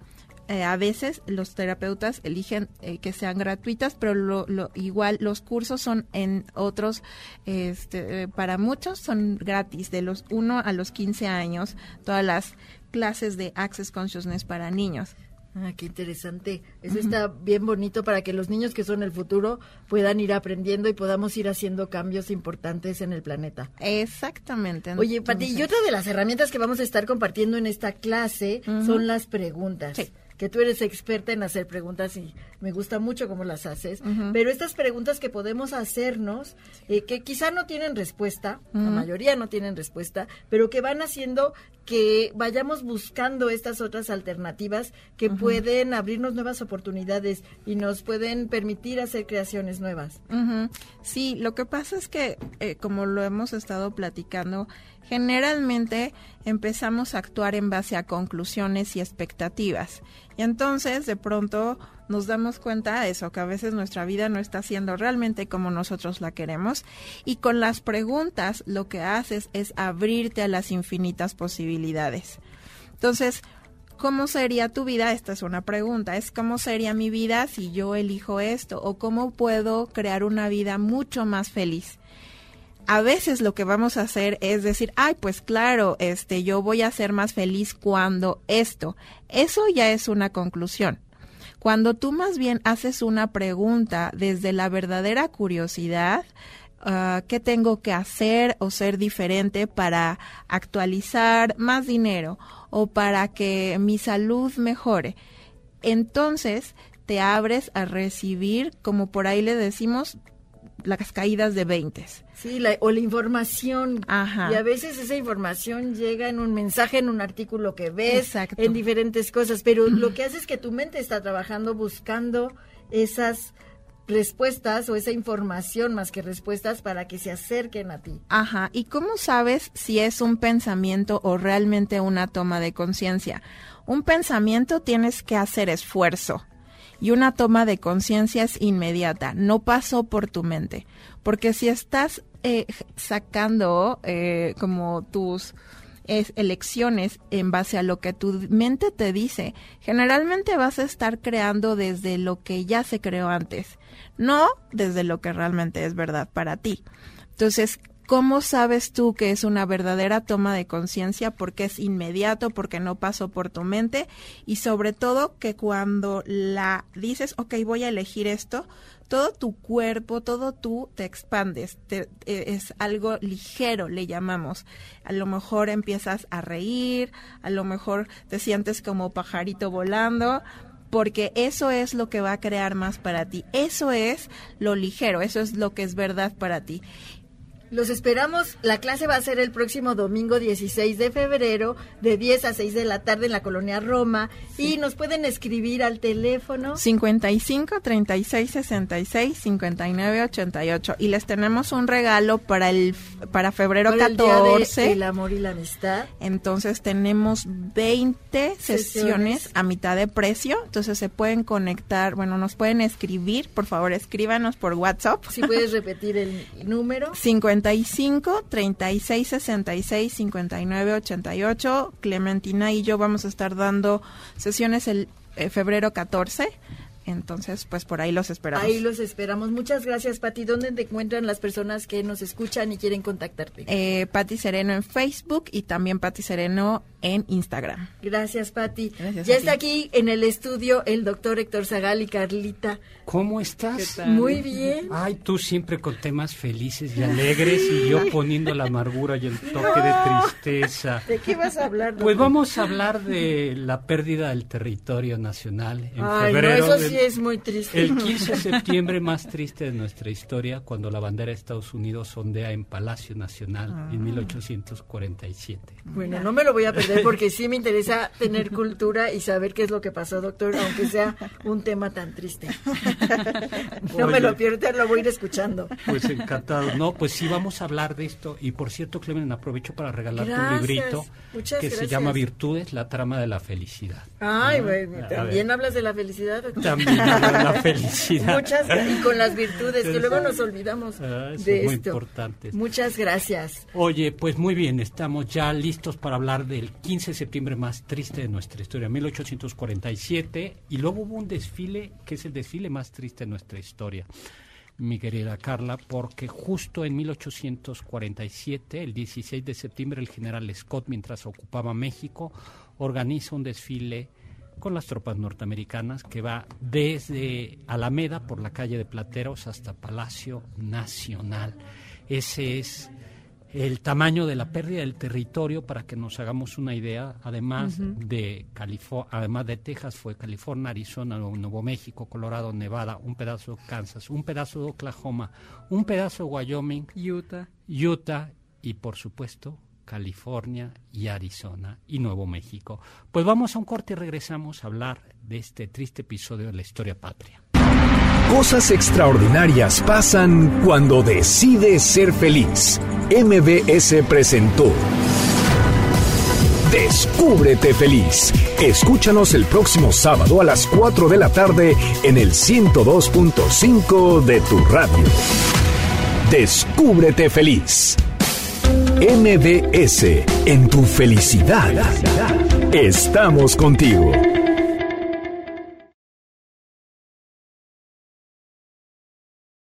eh, a veces los terapeutas eligen eh, que sean gratuitas, pero lo, igual los cursos son en otros, este, eh, para muchos son gratis, de los 1 a los 15 años, todas las clases de Access Consciousness para niños. Ah, qué interesante. Eso está bien bonito para que los niños que son el futuro puedan ir aprendiendo y podamos ir haciendo cambios importantes en el planeta. Exactamente. Oye, Pati, y otra de las herramientas que vamos a estar compartiendo en esta clase son las preguntas. Sí que tú eres experta en hacer preguntas y me gusta mucho cómo las haces, pero estas preguntas que podemos hacernos, eh, que quizá no tienen respuesta, la mayoría no tienen respuesta, pero que van haciendo que vayamos buscando estas otras alternativas que pueden abrirnos nuevas oportunidades y nos pueden permitir hacer creaciones nuevas. Sí, lo que pasa es que, eh, como lo hemos estado platicando, generalmente empezamos a actuar en base a conclusiones y expectativas. Y entonces, de pronto, nos damos cuenta de eso, que a veces nuestra vida no está siendo realmente como nosotros la queremos. Y con las preguntas, lo que haces es abrirte a las infinitas posibilidades. Entonces, ¿cómo sería tu vida? Esta es una pregunta. Es cómo sería mi vida si yo elijo esto o cómo puedo crear una vida mucho más feliz a veces lo que vamos a hacer es decir, ay, pues claro, este, yo voy a ser más feliz cuando esto. Eso ya es una conclusión. Cuando tú más bien haces una pregunta desde la verdadera curiosidad, ah, ¿qué tengo que hacer o ser diferente para actualizar más dinero o para que mi salud mejore? Entonces te abres a recibir, como por ahí le decimos, las caídas de 20. Sí, o la información. Ajá. Y a veces esa información llega en un mensaje, en un artículo que ves, en diferentes cosas, pero lo que hace es que tu mente está trabajando buscando esas respuestas o esa información más que respuestas para que se acerquen a ti. Ajá, ¿y cómo sabes si es un pensamiento o realmente una toma de conciencia? Un pensamiento tienes que hacer esfuerzo y una toma de conciencia es inmediata, no pasó por tu mente. Porque si estás eh, sacando eh, como tus elecciones en base a lo que tu mente te dice, generalmente vas a estar creando desde lo que ya se creó antes, no desde lo que realmente es verdad para ti. Entonces, ¿Cómo sabes tú que es una verdadera toma de conciencia? Porque es inmediato, porque no pasó por tu mente y sobre todo que cuando la dices, ok, voy a elegir esto, todo tu cuerpo, todo tú te expandes, e, es algo ligero, le llamamos. A lo mejor empiezas a reír, a lo mejor te sientes como pajarito volando, porque eso es lo que va a crear más para ti. Eso es lo ligero, eso es lo que es verdad para ti. Los esperamos. La clase va a ser el próximo domingo 16 de febrero de 10 a 6 de la tarde en la colonia Roma y nos pueden escribir al teléfono 55 36 66 59 88 y les tenemos un regalo para el para febrero 14 el, amor y la amistad. Entonces tenemos 20 sesiones, a mitad de precio, entonces se pueden conectar, bueno, nos pueden escribir, por favor, escríbanos por WhatsApp. Si puedes repetir el número. 50 55 36 66 59 88. Clementina y yo vamos a estar dando sesiones el eh, febrero 14 entonces, pues por ahí los esperamos. Ahí los esperamos. Muchas gracias, Pati. ¿Dónde te encuentran las personas que nos escuchan y quieren contactarte? Eh, Pati Sereno en Facebook y también Pati Sereno en Instagram. Gracias, Pati. ya está aquí en el estudio el doctor Héctor Zagal y Carlita. ¿Cómo estás? Muy bien. Ay, tú siempre con temas felices y alegres y yo poniendo la amargura y el toque de tristeza. ¿De qué vas a hablar? Pues vamos a hablar de la pérdida del territorio nacional en febrero de sí es muy triste. El 15 de septiembre más triste de nuestra historia, cuando la bandera de Estados Unidos ondea en Palacio Nacional en 1847. Bueno, no me lo voy a perder porque sí me interesa tener cultura y saber qué es lo que pasó, doctor, aunque sea un tema tan triste. No me lo pierdo, lo voy a ir escuchando. Pues encantado. No, pues sí vamos a hablar de esto. Y por cierto, Clemen, aprovecho para regalarte un librito que se llama Virtudes, la trama de la felicidad. Ay, bueno, también hablas de la felicidad. Doctor? También la felicidad. Muchas y con las virtudes, que luego nos olvidamos Ah, de muy esto. importantes. Muchas gracias. Oye, pues muy bien, estamos ya listos para hablar del 15 de septiembre más triste de nuestra historia, 1847, y luego hubo un desfile que es el desfile más triste de nuestra historia, mi querida Carla, porque justo en 1847, el 16 de septiembre, el general Scott, mientras ocupaba México, organiza un desfile con las tropas norteamericanas que va desde Alameda por la calle de Plateros hasta Palacio Nacional. Ese es el tamaño de la pérdida del territorio para que nos hagamos una idea. Además de California, además de Texas fue California, Arizona, Nuevo México, Colorado, Nevada, un pedazo de Kansas, un pedazo de Oklahoma, un pedazo de Wyoming, Utah. Utah y por supuesto California y Arizona y Nuevo México. Pues vamos a un corte y regresamos a hablar de este triste episodio de la historia patria. Cosas extraordinarias pasan cuando decides ser feliz. MBS presentó Descúbrete feliz. Escúchanos el próximo sábado a las 4 de la tarde en el 102.5 de tu radio. Descúbrete feliz. MBS, en tu felicidad. Estamos contigo.